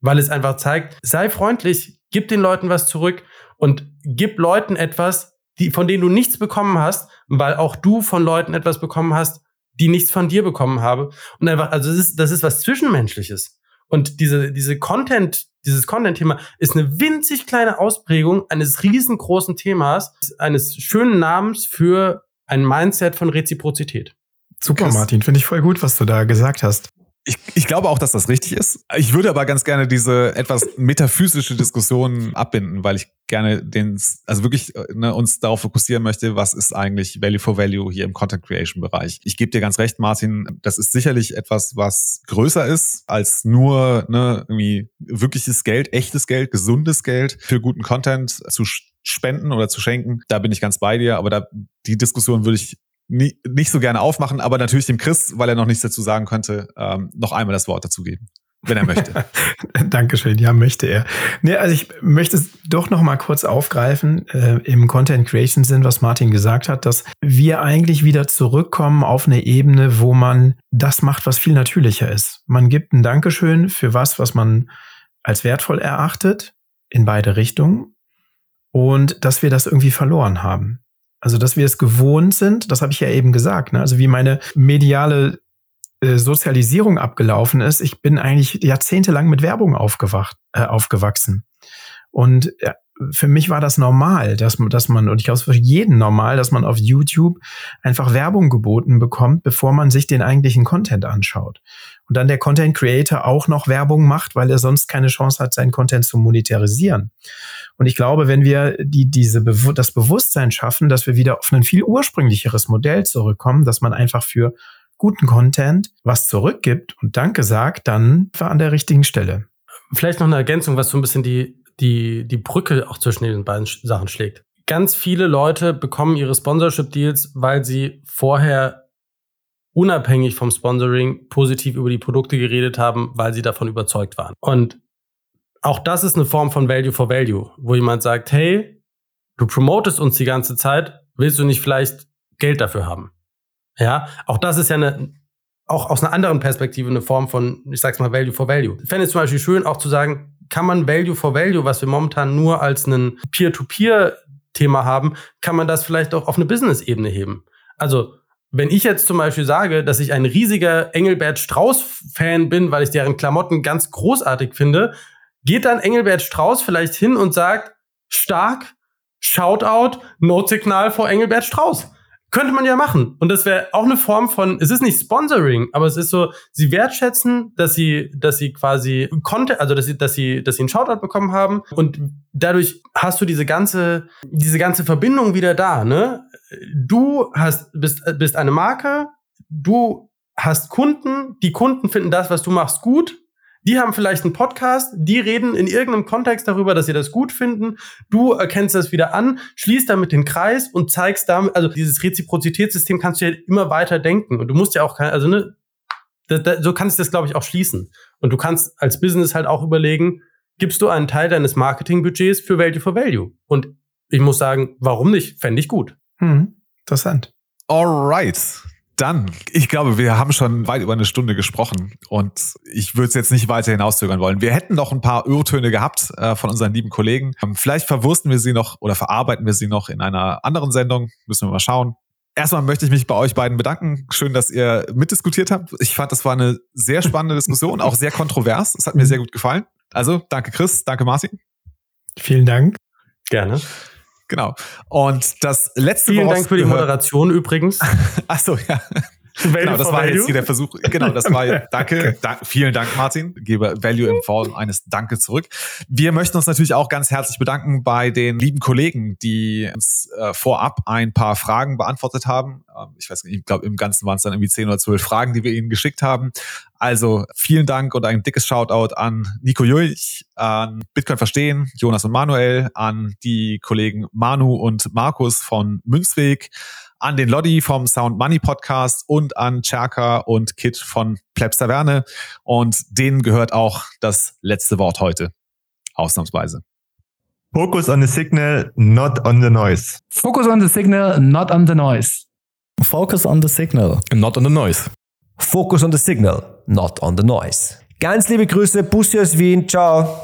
Weil es einfach zeigt, sei freundlich, gib den Leuten was zurück und gib Leuten etwas, die, von denen du nichts bekommen hast, weil auch du von Leuten etwas bekommen hast, die nichts von dir bekommen haben. Und einfach, also das ist, das ist was Zwischenmenschliches. Und diese, diese Content, dieses Content-Thema ist eine winzig kleine Ausprägung eines riesengroßen Themas, eines schönen Namens für ein Mindset von Reziprozität. Super, Krass. Martin. Finde ich voll gut, was du da gesagt hast. Ich, ich glaube auch, dass das richtig ist. Ich würde aber ganz gerne diese etwas metaphysische Diskussion abbinden, weil ich gerne den, also wirklich äh, ne, uns darauf fokussieren möchte, was ist eigentlich Value for Value hier im Content Creation Bereich. Ich gebe dir ganz recht, Martin, das ist sicherlich etwas, was größer ist als nur ne, irgendwie wirkliches Geld, echtes Geld, gesundes Geld für guten Content zu spenden oder zu schenken. Da bin ich ganz bei dir, aber da die Diskussion würde ich nie, nicht so gerne aufmachen, aber natürlich dem Chris, weil er noch nichts dazu sagen könnte, ähm, noch einmal das Wort dazu geben, wenn er möchte. Dankeschön, ja, möchte er. Nee, also ich möchte es doch noch mal kurz aufgreifen äh, im Content Creation Sinn, was Martin gesagt hat, dass wir eigentlich wieder zurückkommen auf eine Ebene, wo man das macht, was viel natürlicher ist. Man gibt ein Dankeschön für was, was man als wertvoll erachtet, in beide Richtungen, und dass wir das irgendwie verloren haben. Also, dass wir es gewohnt sind, das habe ich ja eben gesagt, ne? also wie meine mediale äh, Sozialisierung abgelaufen ist. Ich bin eigentlich jahrzehntelang mit Werbung aufgewacht, äh, aufgewachsen. Und für mich war das normal, dass, man- dass man, und ich glaube, es für jeden normal, dass man auf YouTube einfach Werbung geboten bekommt, bevor man sich den eigentlichen Content anschaut. Und dann der Content Creator auch noch Werbung macht, weil er sonst keine Chance hat, seinen Content zu monetarisieren. Und ich glaube, wenn wir die, diese, das Bewusstsein schaffen, dass wir wieder auf ein viel ursprünglicheres Modell zurückkommen, dass man einfach für guten Content was zurückgibt und Danke sagt, dann war an der richtigen Stelle. Vielleicht noch eine Ergänzung, was so ein bisschen die, die, die Brücke auch zwischen den beiden Sachen schlägt. Ganz viele Leute bekommen ihre Sponsorship-Deals, weil sie vorher unabhängig vom Sponsoring positiv über die Produkte geredet haben, weil sie davon überzeugt waren. Und auch das ist eine Form von Value for Value, wo jemand sagt, hey, du promotest uns die ganze Zeit, willst du nicht vielleicht Geld dafür haben? Ja, auch das ist ja eine, auch aus einer anderen Perspektive eine Form von, ich sag's mal, Value for Value. Ich fände es zum Beispiel schön, auch zu sagen, kann man Value for Value, was wir momentan nur als ein Peer-to-Peer-Thema haben, kann man das vielleicht auch auf eine Business-Ebene heben. Also, wenn ich jetzt zum Beispiel sage, dass ich ein riesiger Engelbert Strauß-Fan bin, weil ich deren Klamotten ganz großartig finde, geht dann Engelbert Strauß vielleicht hin und sagt, stark, Shoutout, Notsignal vor Engelbert Strauß. Könnte man ja machen. Und das wäre auch eine Form von, es ist nicht Sponsoring, aber es ist so, sie wertschätzen, dass sie, dass sie quasi Content, also dass sie, dass sie, dass sie einen Shoutout bekommen haben. Und dadurch hast du diese ganze, diese ganze Verbindung wieder da, ne? Du hast, bist, bist eine Marke, du hast Kunden, die Kunden finden das, was du machst, gut. Die haben vielleicht einen Podcast, die reden in irgendeinem Kontext darüber, dass sie das gut finden. Du erkennst das wieder an, schließt damit den Kreis und zeigst damit, also dieses Reziprozitätssystem kannst du ja immer weiter denken. Und du musst ja auch kein, also ne, da, da, so kannst du das, glaube ich, auch schließen. Und du kannst als Business halt auch überlegen, gibst du einen Teil deines Marketingbudgets für Value for Value? Und ich muss sagen, warum nicht? Fände ich gut. Hm, interessant. Alright. Dann, ich glaube, wir haben schon weit über eine Stunde gesprochen und ich würde es jetzt nicht weiter hinauszögern wollen. Wir hätten noch ein paar Irrtöne gehabt äh, von unseren lieben Kollegen. Ähm, vielleicht verwursten wir sie noch oder verarbeiten wir sie noch in einer anderen Sendung. Müssen wir mal schauen. Erstmal möchte ich mich bei euch beiden bedanken. Schön, dass ihr mitdiskutiert habt. Ich fand, das war eine sehr spannende Diskussion, auch sehr kontrovers. Es hat mir sehr gut gefallen. Also, danke Chris, danke Martin. Vielen Dank. Gerne. Genau. Und das letzte Vielen Dank für die Moderation übrigens. Ach so, ja. genau, das war Value? jetzt hier der Versuch. Genau, das war jetzt, danke, dank, vielen Dank, Martin. Gebe Value in Form eines Danke zurück. Wir möchten uns natürlich auch ganz herzlich bedanken bei den lieben Kollegen, die uns äh, vorab ein paar Fragen beantwortet haben. Ähm, ich weiß nicht, ich glaube, im Ganzen waren es dann irgendwie zehn oder zwölf Fragen, die wir ihnen geschickt haben. Also vielen Dank und ein dickes Shoutout an Nico Julch, an Bitcoin Verstehen, Jonas und Manuel, an die Kollegen Manu und Markus von Münzweg, an den Loddy vom Sound Money Podcast und an Cherka und Kit von Plebs Taverne. Und denen gehört auch das letzte Wort heute. Ausnahmsweise. Focus on the signal, not on the noise. Focus on the signal, not on the noise. Focus on the signal. Not on the noise. Focus on the signal, not on the noise. Ganz liebe Grüße, Bussi aus Wien, ciao.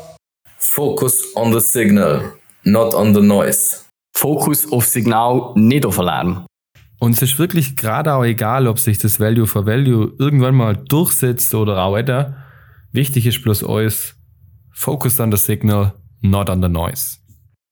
Focus on the signal, not on the noise. Fokus auf Signal, nicht auf Alarm. Und es ist wirklich gerade auch egal, ob sich das Value for Value irgendwann mal durchsetzt oder auch weiter. Wichtig ist bloß alles, focus on the signal, not on the noise.